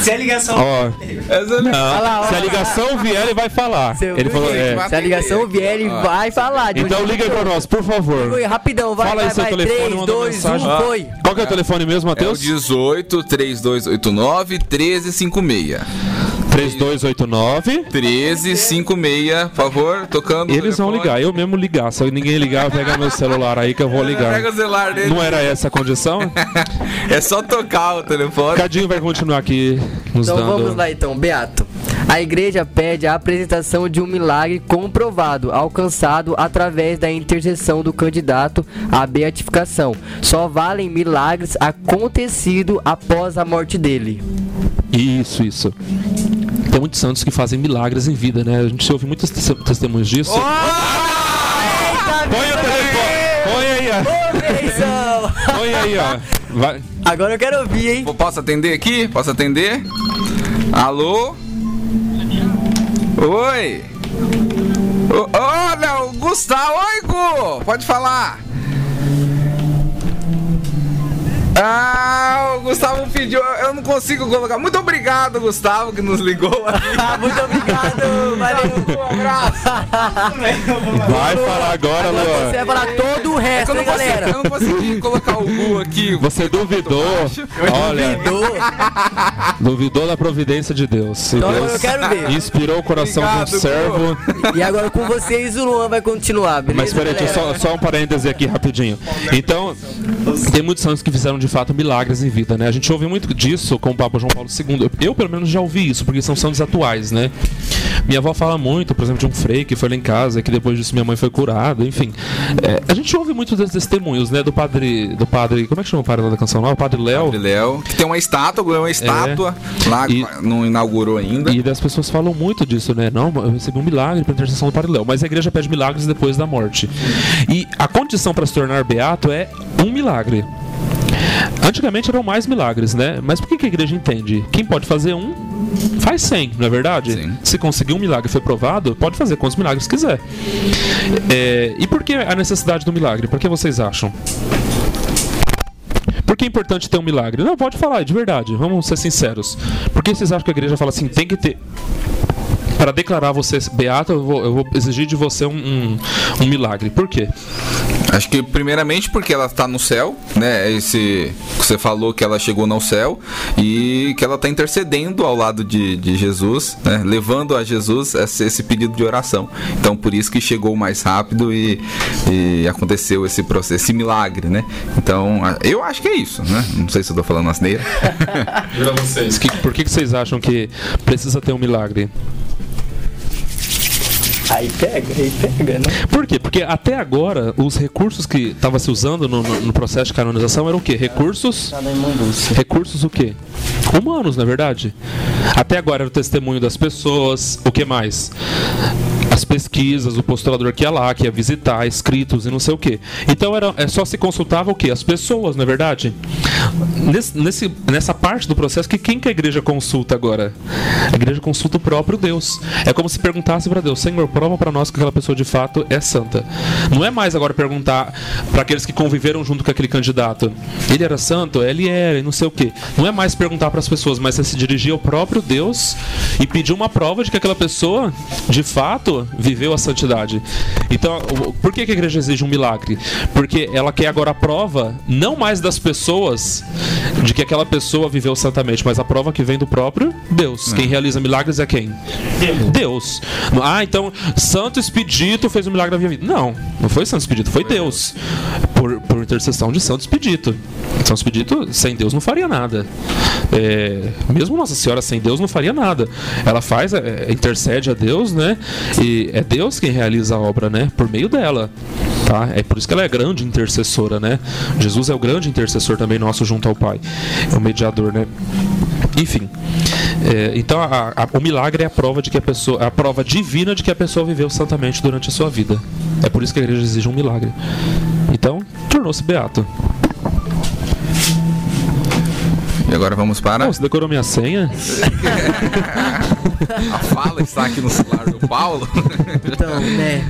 [SPEAKER 4] Se a ligação.
[SPEAKER 2] Ó,
[SPEAKER 1] não-
[SPEAKER 2] não, se a ligação vier, ele vai falar.
[SPEAKER 3] Seu-
[SPEAKER 2] Ele falou, é.
[SPEAKER 3] Se a ligação vier, ele vai falar. de
[SPEAKER 2] Então liga aí pra nós, por favor.
[SPEAKER 3] Foi, rapidão, vai,
[SPEAKER 2] Fala aí
[SPEAKER 3] vai,
[SPEAKER 2] seu
[SPEAKER 3] vai.
[SPEAKER 2] telefone,
[SPEAKER 3] 3,
[SPEAKER 2] manda
[SPEAKER 3] 2,
[SPEAKER 2] mensagem.
[SPEAKER 3] 1, foi.
[SPEAKER 2] Qual que é o telefone mesmo,
[SPEAKER 1] É o
[SPEAKER 2] Matheus?
[SPEAKER 1] 18 3289 1356.
[SPEAKER 2] 3289.
[SPEAKER 1] 1356, por favor, tocando.
[SPEAKER 2] Eles vão ligar, eu mesmo ligar. Se ninguém ligar, eu pegar meu celular aí que eu vou ligar.
[SPEAKER 1] Pega o celular dele.
[SPEAKER 2] Não era essa a condição? (laughs)
[SPEAKER 1] É só tocar o telefone.
[SPEAKER 2] Cadinho vai continuar aqui nos
[SPEAKER 3] Então
[SPEAKER 2] dando.
[SPEAKER 3] vamos lá então, Beato. A igreja pede a apresentação de um milagre comprovado, alcançado através da intercessão do candidato à beatificação. Só valem milagres acontecidos após a morte dele.
[SPEAKER 2] Isso, isso. Tem muitos santos que fazem milagres em vida, né? A gente ouve muitos tes- testemunhos disso. Põe o telefone! Põe aí, ó. Põe aí, ó. Vai.
[SPEAKER 3] Agora eu quero ouvir, hein?
[SPEAKER 1] Posso atender aqui? Posso atender? Alô? Oi? Ô, Olha, o Gustavo. Oi, Gu! Pode falar. Ah, o Gustavo pediu. Eu não consigo colocar. Muito obrigado, Gustavo, que nos ligou (laughs) aqui.
[SPEAKER 3] Ah, muito obrigado! Valeu!
[SPEAKER 1] Um abraço.
[SPEAKER 2] Vai falar agora,
[SPEAKER 3] Agora você
[SPEAKER 2] Luan.
[SPEAKER 3] vai falar todo o
[SPEAKER 1] É
[SPEAKER 3] resto, hein,
[SPEAKER 1] consegui,
[SPEAKER 3] galera?
[SPEAKER 1] eu não consegui colocar o Gu aqui.
[SPEAKER 2] Você duvidou. Olha,
[SPEAKER 3] Duvidou.
[SPEAKER 2] duvidou da providência de Deus. E
[SPEAKER 3] Então
[SPEAKER 2] Deus
[SPEAKER 3] eu quero ver.
[SPEAKER 2] inspirou o coração de um servo.
[SPEAKER 3] E agora com vocês o Luan vai continuar, beleza?
[SPEAKER 2] Mas peraí, deixa eu
[SPEAKER 3] galera?
[SPEAKER 2] só, só um parêntese aqui rapidinho. Então, tem muitos santos que fizeram de fato milagres em vida, né? A gente ouve muito disso com o Papa João Paulo II. Eu, pelo menos, já ouvi isso, porque são santos atuais, né? Minha avó fala muito, por exemplo, de um frei que foi lá em casa, que depois disso minha mãe foi curada, enfim. É, a gente ouve muito desses testemunhos, né? Do padre. Do padre. Como é que chama o padre lá da canção nova? O padre Léo.
[SPEAKER 1] Padre Léo, que tem uma estátua, ganhou uma estátua. Lá
[SPEAKER 2] E-
[SPEAKER 1] não inaugurou ainda.
[SPEAKER 2] E das pessoas falam muito disso, né? Não, eu recebi um milagre para intercessão do Padre Léo. Mas a igreja pede milagres depois da morte. E a condição para se tornar beato é um milagre. Antigamente eram mais milagres, né? Mas por que, que a igreja entende? Quem pode fazer um, faz cem, não é verdade?
[SPEAKER 1] Sim.
[SPEAKER 2] Se conseguir um milagre e foi provado, pode fazer quantos milagres quiser. É, e por que a necessidade do milagre? Por que vocês acham? Por que é importante ter um milagre? Não, pode falar, de verdade, vamos ser sinceros. Por que vocês acham que a igreja fala assim, tem que ter. Para declarar você beato, eu vou, eu vou exigir de você um, um, um milagre. Por quê?
[SPEAKER 1] Acho que primeiramente porque ela está no céu, né? Esse você falou que ela chegou no céu e que ela está intercedendo ao lado de, de Jesus, né? Levando a Jesus esse, esse pedido de oração. Então por isso que chegou mais rápido e, e aconteceu esse processo, esse milagre, né? Então eu acho que é isso, né? Não sei se eu tô falando asneira.
[SPEAKER 2] vocês. (laughs) Que, por que, que vocês acham que precisa ter um milagre?
[SPEAKER 3] Aí pega, aí pega, né?
[SPEAKER 2] Por quê? Porque até agora os recursos que estava se usando no, no- no processo de canonização eram o quê? Recursos. Recursos o quê? Humanos, na verdade. Até agora era o testemunho das pessoas. O que mais? As pesquisas, o postulador que ia lá, que ia visitar, escritos e não sei o quê. Então era, é só se consultava o quê? As pessoas, na é verdade. Nesse, nesse- nessa parte do processo, que quem que a igreja consulta agora? A igreja consulta o próprio Deus. É como se perguntasse para Deus, Senhor, prova para nós que aquela pessoa de fato é santa. Não é mais agora perguntar para aqueles que conviveram junto com aquele candidato. Ele era santo? Ele era, e não sei o quê. Não é mais perguntar para as pessoas, mas é se dirigir ao próprio Deus e pedir uma prova de que aquela pessoa, de fato, viveu a santidade. Então, por que a igreja exige um milagre? Porque ela quer agora a prova, não mais das pessoas, de que aquela pessoa viveu santamente, mas a prova que vem do próprio Deus. Quem realiza milagres é quem? Deus. Ah, então Santo Expedito fez um milagre na minha vida. Não, não foi Santo Expedito, foi Deus. Por, por intercessão de Santo Expedito. Santo Expedito, sem Deus, não faria nada. É, mesmo Nossa Senhora sem Deus não faria nada. Ela faz, é, intercede a Deus, né? E é Deus quem realiza a obra, né? Por meio dela. Tá? É por isso que ela é grande intercessora, né? Jesus é o grande intercessor também nosso junto ao Pai. É o mediador, né? Enfim. É, então a- a- o milagre é a prova de que a pessoa, é a prova divina de que a pessoa viveu santamente durante a sua vida. É por isso que a igreja exige um milagre. Então, tornou-se beato.
[SPEAKER 1] E agora vamos para.
[SPEAKER 2] Não, você decorou minha senha? (laughs)
[SPEAKER 1] A fala está aqui no celular do Paulo.
[SPEAKER 3] Então, né?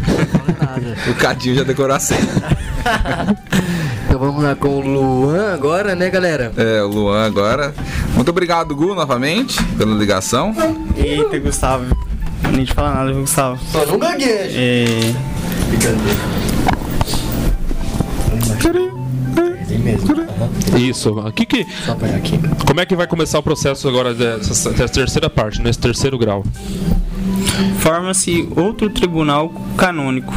[SPEAKER 1] O Cadinho já decorou a senha.
[SPEAKER 3] Então vamos lá com o Luan agora, né, galera?
[SPEAKER 1] É, o Luan agora. Muito obrigado, Gu, novamente, pela ligação.
[SPEAKER 4] Eita, Gustavo. Não nem te falar nada, viu, Gustavo.
[SPEAKER 3] Só não gagueja.
[SPEAKER 4] É,
[SPEAKER 3] mesmo. Aham.
[SPEAKER 2] Isso. O que que,
[SPEAKER 3] Só apanhar aqui.
[SPEAKER 2] como é que vai começar o processo agora dessa, dessa terceira parte, nesse terceiro grau?
[SPEAKER 4] Forma-se outro tribunal canônico.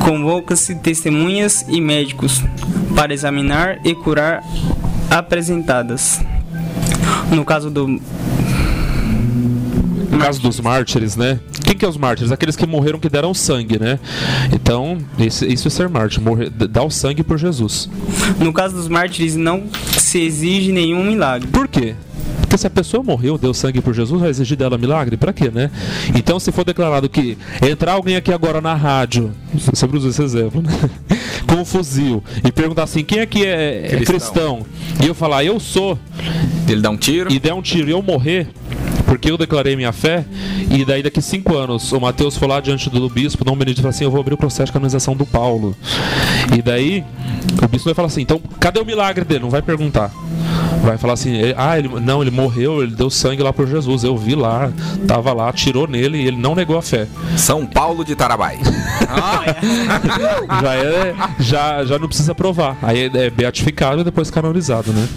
[SPEAKER 4] Convoca-se testemunhas e médicos para examinar e curar apresentadas. No caso do
[SPEAKER 2] caso dos mártires, né? Quem que é os mártires? Aqueles que morreram que deram sangue, né? Então, esse- isso é ser mártir, morrer, dar o sangue por Jesus.
[SPEAKER 4] no caso dos mártires não se exige nenhum milagre.
[SPEAKER 2] Por quê? Porque se a pessoa morreu, deu sangue por Jesus, vai exigir dela milagre? Pra quê, né? Então, se for declarado que entrar alguém aqui agora na rádio, sempre uso esse exemplo, né? (laughs) com um fuzil, e perguntar assim: quem aqui é, é
[SPEAKER 1] Cristão.
[SPEAKER 2] cristão? E eu falar, eu sou,
[SPEAKER 1] Ele dá um tiro.
[SPEAKER 2] e der um tiro e eu morrer, porque eu declarei minha fé, e daí daqui cinco anos o Mateus foi lá diante do bispo, Dom Benedito, e falou assim: Eu vou abrir o processo de canonização do Paulo. E daí o bispo vai falar assim: Então, cadê o milagre dele? Não vai perguntar. Vai falar assim: ele- Ah, ele, não, ele morreu, ele deu sangue lá por Jesus. Eu vi lá, tava lá, tirou nele e ele não negou a fé.
[SPEAKER 1] São Paulo de Tarabai. (laughs) (laughs)
[SPEAKER 2] Já, é, já, já não precisa provar. Aí é beatificado e depois canonizado, né?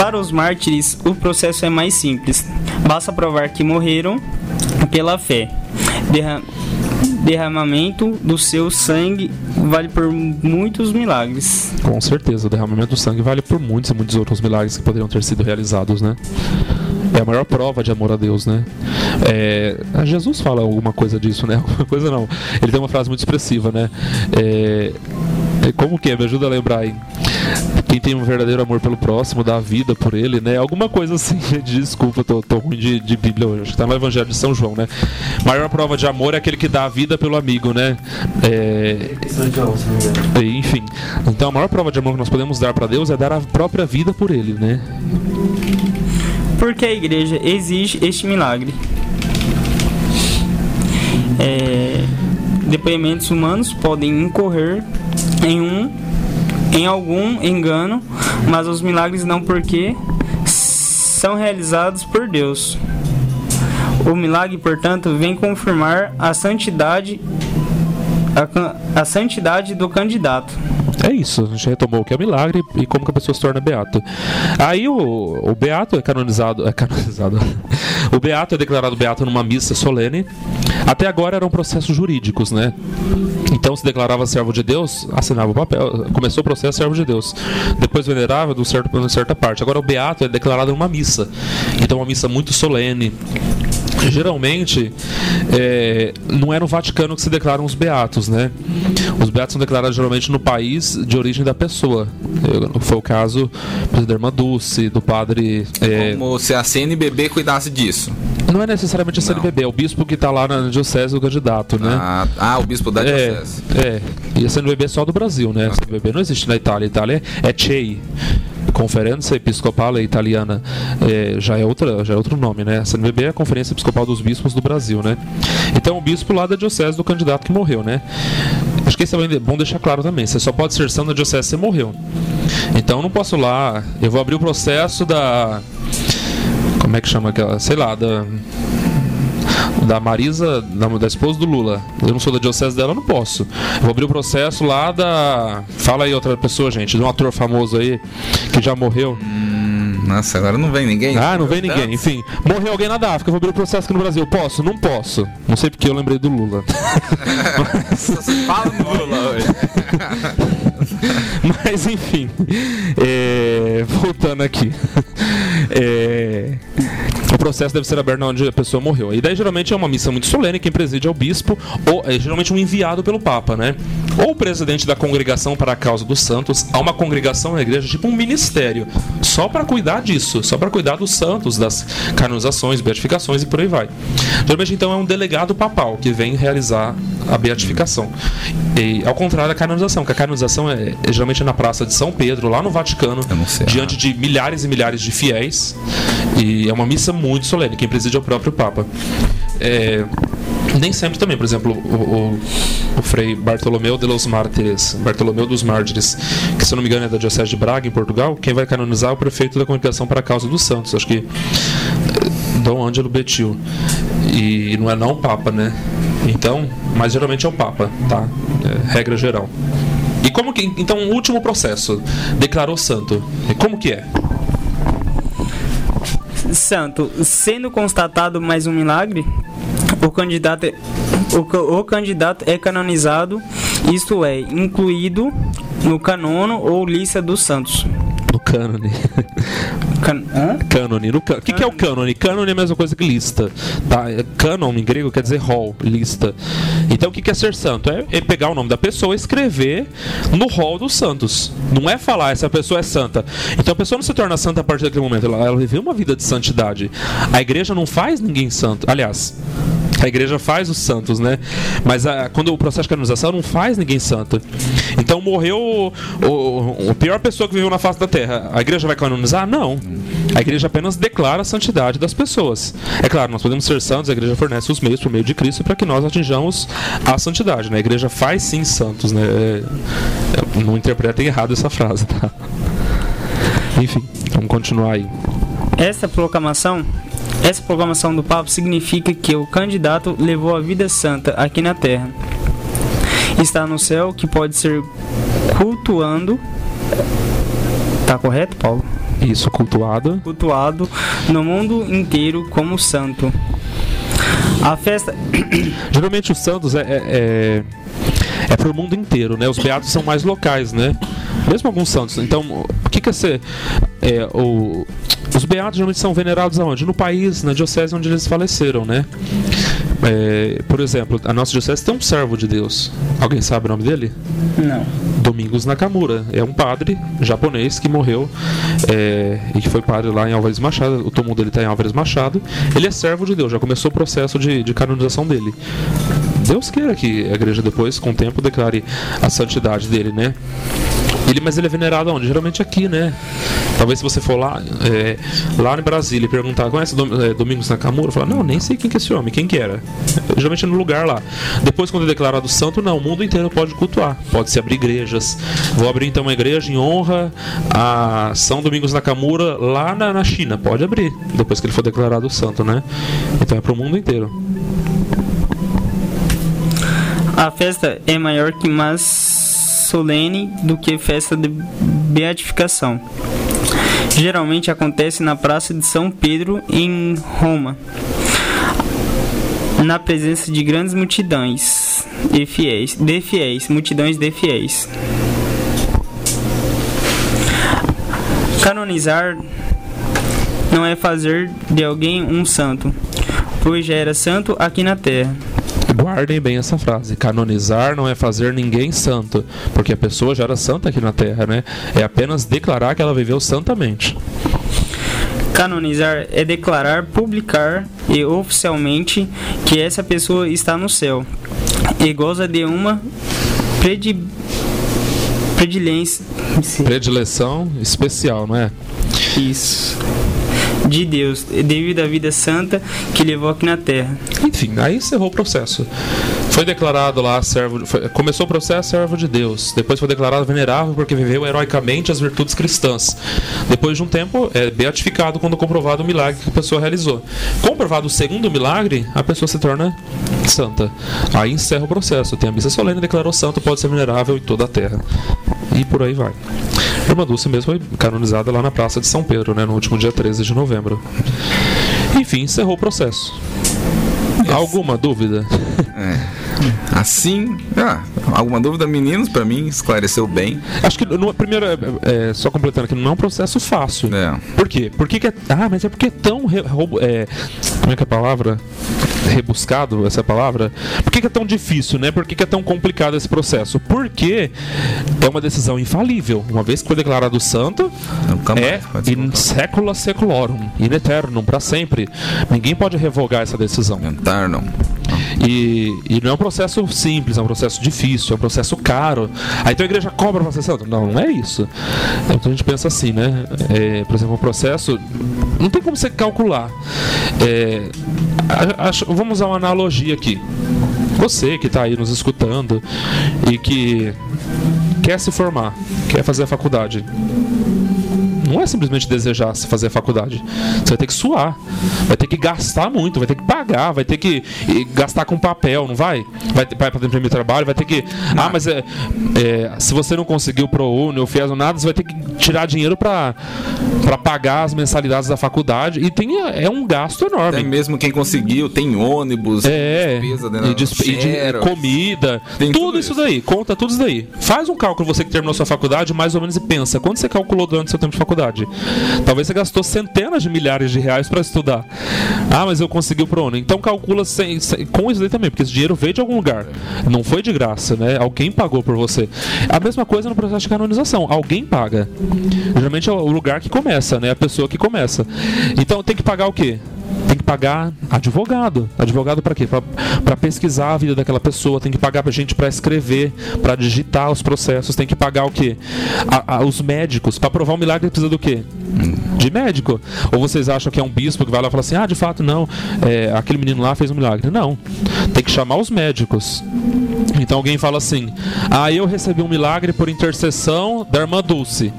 [SPEAKER 4] Para os mártires, o processo é mais simples. Basta provar que morreram pela fé. Derra- derramamento do seu sangue vale por muitos milagres.
[SPEAKER 2] Com certeza, o derramamento do sangue vale por muitos e muitos outros milagres que poderiam ter sido realizados, né? É a maior prova de amor a Deus, né? É, Jesus fala alguma coisa disso, né? (laughs) Alguma coisa não. Ele tem uma frase muito expressiva, né? É, é, como que é? Me ajuda a lembrar aí. Quem tem um verdadeiro amor pelo próximo, dá a vida por ele, né? Alguma coisa assim. (laughs) Desculpa, tô, tô ruim de, de Bíblia hoje. Acho que tá no Evangelho de São João, né? Maior prova de amor é aquele que dá a vida pelo amigo, né? É, Enfim, então a maior prova de amor que nós podemos dar para Deus é dar a própria vida por Ele, né?
[SPEAKER 4] Porque a igreja exige este milagre. É, depoimentos humanos podem incorrer em um em algum engano, mas os milagres não porque são realizados por Deus. O milagre, portanto, vem confirmar a santidade a, a santidade do candidato.
[SPEAKER 2] É isso, a gente retomou o que é milagre e como que a pessoa se torna beato. Aí o, o beato é canonizado, é canonizado. (laughs) O beato é declarado beato numa missa solene. Até agora eram processos jurídicos, né? Então se declarava servo de Deus, assinava o papel, começou o processo servo de Deus. Depois venerável de certo, certa parte. Agora o beato é declarado numa missa. Então uma missa muito solene. Geralmente, é, não é no Vaticano que se declaram os beatos, né? Os beatos são declarados geralmente no país de origem da pessoa. Foi o caso da irmã Dulce, do padre. é,
[SPEAKER 1] Como se a CNBB cuidasse disso.
[SPEAKER 2] não é necessariamente a CNBB, é o bispo que está lá na diocese do candidato, né?
[SPEAKER 1] Ah, ah, o bispo da
[SPEAKER 2] É,
[SPEAKER 1] diocese.
[SPEAKER 2] é. E a CNBB é só do Brasil, né? A CNBB não existe na Itália. A Itália é CEI. Conferência Episcopale Italiana é, já, é outra, já é outro nome, né? A CNBB é a Conferência Episcopal dos Bispos do Brasil, né? Então, o bispo lá da diocese do candidato que morreu, né? Acho que isso é bom deixar claro também. Você só pode ser santo na diocese se morreu. Então, não posso lá. Eu vou abrir o processo da. Como é que chama aquela? Sei lá, da da Marisa, da, da esposa do Lula. Eu não sou da diocese dela, eu não posso. Eu vou abrir o processo lá da. Fala aí outra pessoa, gente, de um ator famoso aí que já morreu.
[SPEAKER 1] Nossa, agora não vem ninguém.
[SPEAKER 2] Ah, não vem ninguém. Enfim, morreu alguém na África, eu vou abrir o processo aqui no Brasil. Posso? Não posso. Não sei porque eu lembrei do Lula. (laughs) (laughs)
[SPEAKER 1] Fala no Lula hoje. (laughs)
[SPEAKER 2] Mas enfim, é, voltando aqui. É, processo deve ser aberto onde a pessoa morreu. E daí geralmente é uma missa muito solene, quem preside é o bispo, ou é geralmente um enviado pelo Papa, né? Ou o presidente da congregação para a causa dos santos. Há uma congregação na igreja, tipo um ministério, só para cuidar disso, só para cuidar dos santos, das canonizações, beatificações e por aí vai. Geralmente então é um delegado papal que vem realizar a beatificação. E, ao contrário da canonização, que a canonização é, é geralmente na Praça de São Pedro, lá no Vaticano, diante de milhares e milhares de fiéis. E é uma missa muito solene. Quem preside é o próprio Papa. É, nem sempre também, por exemplo, o, o, o, Frei Bartolomeu de los Mártires, Bartolomeu dos Mártires, que se não me engano é da Diocese de Braga, em Portugal, quem vai canonizar é o prefeito da Comunicação para a Causa dos Santos, acho que é, Dom Ângelo Betil. E não é não o Papa, né? Então, mas geralmente é o Papa, tá? É, regra geral. E como que. Então, o último processo. Declarou santo. Como que é?
[SPEAKER 4] Santo, sendo constatado mais um milagre, o candidato, é, o, o candidato é canonizado, isto é, incluído no canono ou lista dos santos.
[SPEAKER 2] No cânone. Can... Cânone. O que, que, é o cânone? Cânone é a mesma coisa que lista. Tá? É, canon em grego quer dizer hall, lista. Então o que, que é ser santo? É, é, pegar o nome da pessoa e escrever no hall dos santos. Não é falar essa pessoa é santa. Então a pessoa não se torna santa a partir daquele momento. Ela, ela viveu uma vida de santidade. A igreja não faz ninguém santo. Aliás, a igreja faz os santos, né? Mas a, quando o processo de canonização não faz ninguém santo. Então morreu o, o, a pior pessoa que viveu na face da terra. A igreja vai canonizar? Não. A igreja apenas declara a santidade das pessoas. É claro, nós podemos ser santos, a igreja fornece os meios por meio de Cristo para que nós atinjamos a santidade. Né? A igreja faz sim santos, né? É, é, não interpretem errado essa frase, tá? Enfim, vamos continuar aí.
[SPEAKER 4] Essa proclamação essa proclamação do Papa significa que o candidato levou a vida santa aqui na terra. Está no céu que pode ser cultuando. Tá correto, Paulo?
[SPEAKER 2] Isso, cultuado.
[SPEAKER 4] Cultuado no mundo inteiro como santo. A festa. (coughs)
[SPEAKER 2] Geralmente os santos é, é, é, é para o mundo inteiro, né? Os beatos são mais locais, né? Mesmo alguns santos. Então, o que, que é ser. É, o, beatos geralmente são venerados aonde? No país, na diocese onde eles faleceram, né? É, por exemplo, a nossa diocese tem um servo de Deus. Alguém sabe o nome dele?
[SPEAKER 4] Não.
[SPEAKER 2] Domingos Nakamura. É um padre japonês que morreu é, e que foi padre lá em Álvares Machado. O túmulo dele está em Álvares Machado. Ele é servo de Deus, já começou o processo de, de canonização dele. Deus queira que a igreja depois, com o tempo, declare a santidade dele, né? Ele, mas ele é venerado onde? Geralmente aqui, né? Talvez se você for lá, é, lá em Brasília e perguntar, conhece é, Domingos Nakamura? Falar, não, nem sei quem que é esse homem, quem que era. Geralmente é no lugar lá. Depois, quando é declarado santo, não, o mundo inteiro pode cultuar. Pode-se abrir igrejas. Vou abrir então uma igreja em honra a São Domingos Nakamura lá na, na China. Pode abrir, depois que ele for declarado santo, né? Então é para o mundo inteiro.
[SPEAKER 4] A festa é maior que mais solene do que festa de beatificação. Geralmente acontece na Praça de São Pedro, em Roma, na presença de grandes multidões de fiéis, de fiéis, multidões de fiéis. Canonizar não é fazer de alguém um santo, pois já era santo aqui na terra.
[SPEAKER 2] Guardem bem essa frase. Canonizar não é fazer ninguém santo, porque a pessoa já era santa aqui na terra, né? É apenas declarar que ela viveu santamente.
[SPEAKER 4] Canonizar é declarar, publicar e oficialmente que essa pessoa está no céu e goza de uma predi... predilência.
[SPEAKER 2] Predileção especial, não é?
[SPEAKER 4] Isso de Deus, devido à vida santa que levou aqui na terra.
[SPEAKER 2] Enfim, aí encerrou o processo. Foi declarado lá servo, foi, começou o processo servo de Deus. Depois foi declarado venerável porque viveu heroicamente as virtudes cristãs. Depois de um tempo é beatificado quando comprovado o milagre que a pessoa realizou. Comprovado o segundo milagre, a pessoa se torna santa. Aí encerra o processo. Tem a missa solene, declarou santo, pode ser venerável em toda a terra. E por aí vai. Irmã Dulce mesmo foi canonizada lá na Praça de São Pedro, né, no último dia 13 de novembro. Enfim, encerrou o processo. Alguma dúvida?
[SPEAKER 1] É. Assim, ah, alguma dúvida, meninos? Pra mim, esclareceu bem.
[SPEAKER 2] Acho que no primeiro, é, é, só completando aqui, não é um processo fácil.
[SPEAKER 1] É.
[SPEAKER 2] Por quê? Por que, que é. Ah, mas é porque é tão. re- roubo- é, como é que é a palavra? Rebuscado essa palavra? Por que, que é tão difícil, né? Por que, que é tão complicado esse processo? Porque é uma decisão infalível. Uma vez que foi declarado santo, é
[SPEAKER 1] ser
[SPEAKER 2] in secula seculorum, in eternum, para sempre. Ninguém pode revogar essa decisão.
[SPEAKER 1] Eternum.
[SPEAKER 2] E, e não é um processo simples, é um processo difícil, é um processo caro. Aí então a igreja cobra pra ser santo. Não, não é isso. Então a gente pensa assim, né? É, por exemplo, um processo. Não tem como você calcular. É, acho- vamos usar uma analogia aqui. Você que está aí nos escutando e que quer se formar, quer fazer a faculdade. Não é simplesmente desejar se fazer faculdade. Você vai ter que suar, vai ter que gastar muito, vai ter que pagar, vai ter que e, gastar com papel, não vai? Vai, ter- vai para imprimir trabalho, vai ter que. Ah, mas é, é, se você não conseguiu pro Uni ou FIES ou nada, você vai ter que tirar dinheiro para pagar as mensalidades da faculdade. E tem, é um gasto enorme.
[SPEAKER 1] Tem mesmo quem conseguiu, tem ônibus,
[SPEAKER 2] É,
[SPEAKER 1] despesa dentro
[SPEAKER 2] e, desp- e de- comida, tudo,
[SPEAKER 1] tudo
[SPEAKER 2] isso
[SPEAKER 1] isso.
[SPEAKER 2] daí, conta tudo isso daí. Faz um cálculo você que terminou sua faculdade, mais ou menos, e pensa, quanto você calculou durante seu tempo de faculdade? Talvez você gastou centenas de milhares de reais para estudar. Ah, mas eu consegui o ProUni. Então calcula sem- sem- com isso daí também, porque esse dinheiro veio de algum lugar. Não foi de graça, né? Alguém pagou por você. A mesma coisa no processo de canonização. Alguém paga. Geralmente é o lugar que começa, né? A pessoa que começa. Então tem que pagar o quê? Que pagar advogado. Advogado para quê? Para pesquisar a vida daquela pessoa, tem que pagar pra gente para escrever, para digitar os processos, tem que pagar o quê? A- a- os médicos. Para provar um milagre precisa do quê? De médico. Ou vocês acham que é um bispo que vai lá e fala assim: ah, de fato, não, é, aquele menino lá fez um milagre. Não. Tem que chamar os médicos. Então alguém fala assim: ah, eu recebi um milagre por intercessão da irmã Dulce.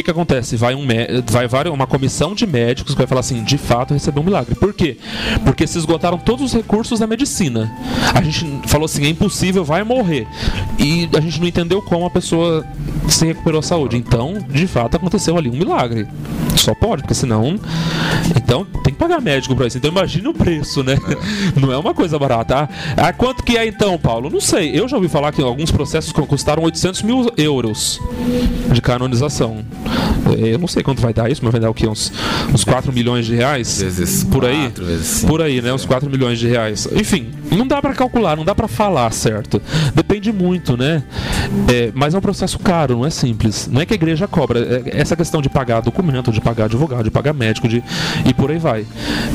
[SPEAKER 2] Que, que acontece? Vai, um, vai uma comissão de médicos que vai falar assim: de fato recebeu um milagre. Por quê? Porque se esgotaram todos os recursos da medicina. A gente falou assim: é impossível, vai morrer. E a gente não entendeu como a pessoa se recuperou a saúde. Então, de fato, aconteceu ali um milagre. Só pode, porque senão. Então, tem que pagar médico pra isso. Então, imagine o preço, né? (laughs) Não é uma coisa barata. Ah, ah, quanto que é então, Paulo? Não sei. Eu já ouvi falar que alguns processos custaram 800 mil euros de canonização. Eu não sei quanto vai dar isso, mas vai dar o quê? Uns, uns 4 milhões de reais?
[SPEAKER 1] Vezes
[SPEAKER 2] Por aí?
[SPEAKER 1] vezes cinco.
[SPEAKER 2] Por aí, né? Uns 4 milhões de reais. Enfim, não dá pra calcular, não dá pra falar, certo? Depende muito, né? É, mas é um processo caro, não é simples. Não é que a igreja cobra. É essa questão de pagar documento, de pagar advogado, de pagar médico, de e por aí vai.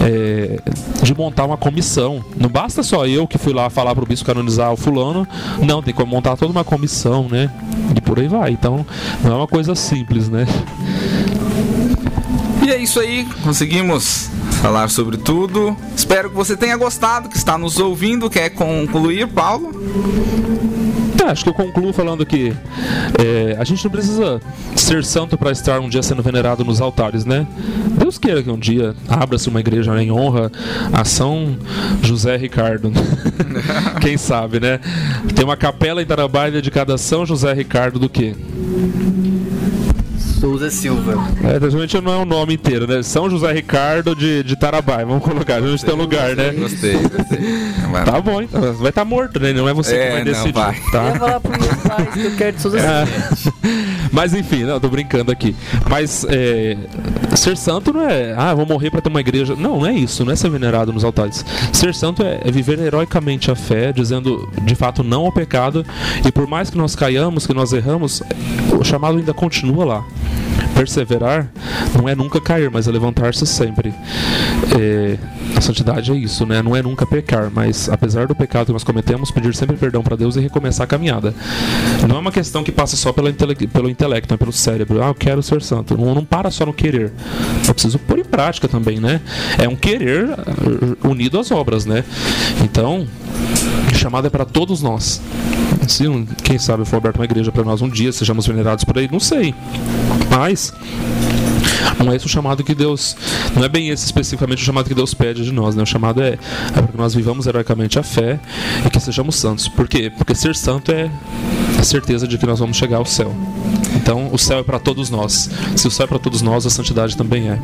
[SPEAKER 2] É, de montar uma comissão. Não basta só eu que fui lá falar pro bispo canonizar o fulano. Não, tem que montar toda uma comissão, né? E por aí vai. Então, não é uma coisa simples, né?
[SPEAKER 1] E é isso aí, conseguimos falar sobre tudo. Espero que você tenha gostado, que está nos ouvindo. Quer concluir, Paulo?
[SPEAKER 2] Tá, acho que eu concluo falando que é, a gente não precisa ser santo para estar um dia sendo venerado nos altares, né? Deus queira que um dia abra-se uma igreja em honra a São José Ricardo. (laughs) Quem sabe, né? Tem uma capela em Tarabá dedicada a São José Ricardo do quê?
[SPEAKER 3] Souza Silva.
[SPEAKER 2] É, geralmente não é o nome inteiro, né? São José Ricardo de, de Tarabá. Vamos colocar, a gente tem um lugar, né?
[SPEAKER 1] Gostei, gostei.
[SPEAKER 2] Tá bom, então. Vai estar morto, né? Não é você
[SPEAKER 1] É,
[SPEAKER 2] que vai
[SPEAKER 1] não,
[SPEAKER 2] decidir.
[SPEAKER 1] vai.
[SPEAKER 3] Eu
[SPEAKER 2] Tá?
[SPEAKER 3] ia falar pros meus pais que eu quero de Souza
[SPEAKER 2] É.
[SPEAKER 3] Silva. (laughs)
[SPEAKER 2] Mas enfim, não, tô brincando aqui. Mas é, ser santo não é, ah, vou morrer pra ter uma igreja. Não, não é isso, não é ser venerado nos altares. Ser santo é, é viver heroicamente a fé, dizendo de fato não ao pecado. E por mais que nós caiamos, que nós erramos, o chamado ainda continua lá. Perseverar não é nunca cair, mas é levantar-se sempre. É, a santidade é isso, né? Não é nunca pecar, mas apesar do pecado que nós cometemos, pedir sempre perdão para Deus e recomeçar a caminhada. Não é uma questão que passa só intele pelo intelecto, né? pelo cérebro. Ah, eu quero ser santo. Não, não para só no querer. Eu preciso pôr em prática também, né? É um querer uh, unido às obras, né? Então, chamada é para todos nós. Se, um- quem sabe, for aberta uma igreja para nós um dia, sejamos venerados por aí, não sei. Mas não é esse o chamado que Deus. Não é bem esse especificamente o chamado que Deus pede de nós, né? O chamado é, é para que nós vivamos heroicamente a fé e que sejamos santos. Por quê? Porque ser santo é a certeza de que nós vamos chegar ao céu. Então, o céu é para todos nós. Se o céu é para todos nós, a santidade também é.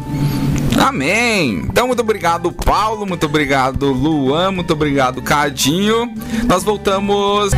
[SPEAKER 1] Amém. Então, muito obrigado, Paulo. Muito obrigado, Luan. Muito obrigado, Cadinho. Nós voltamos.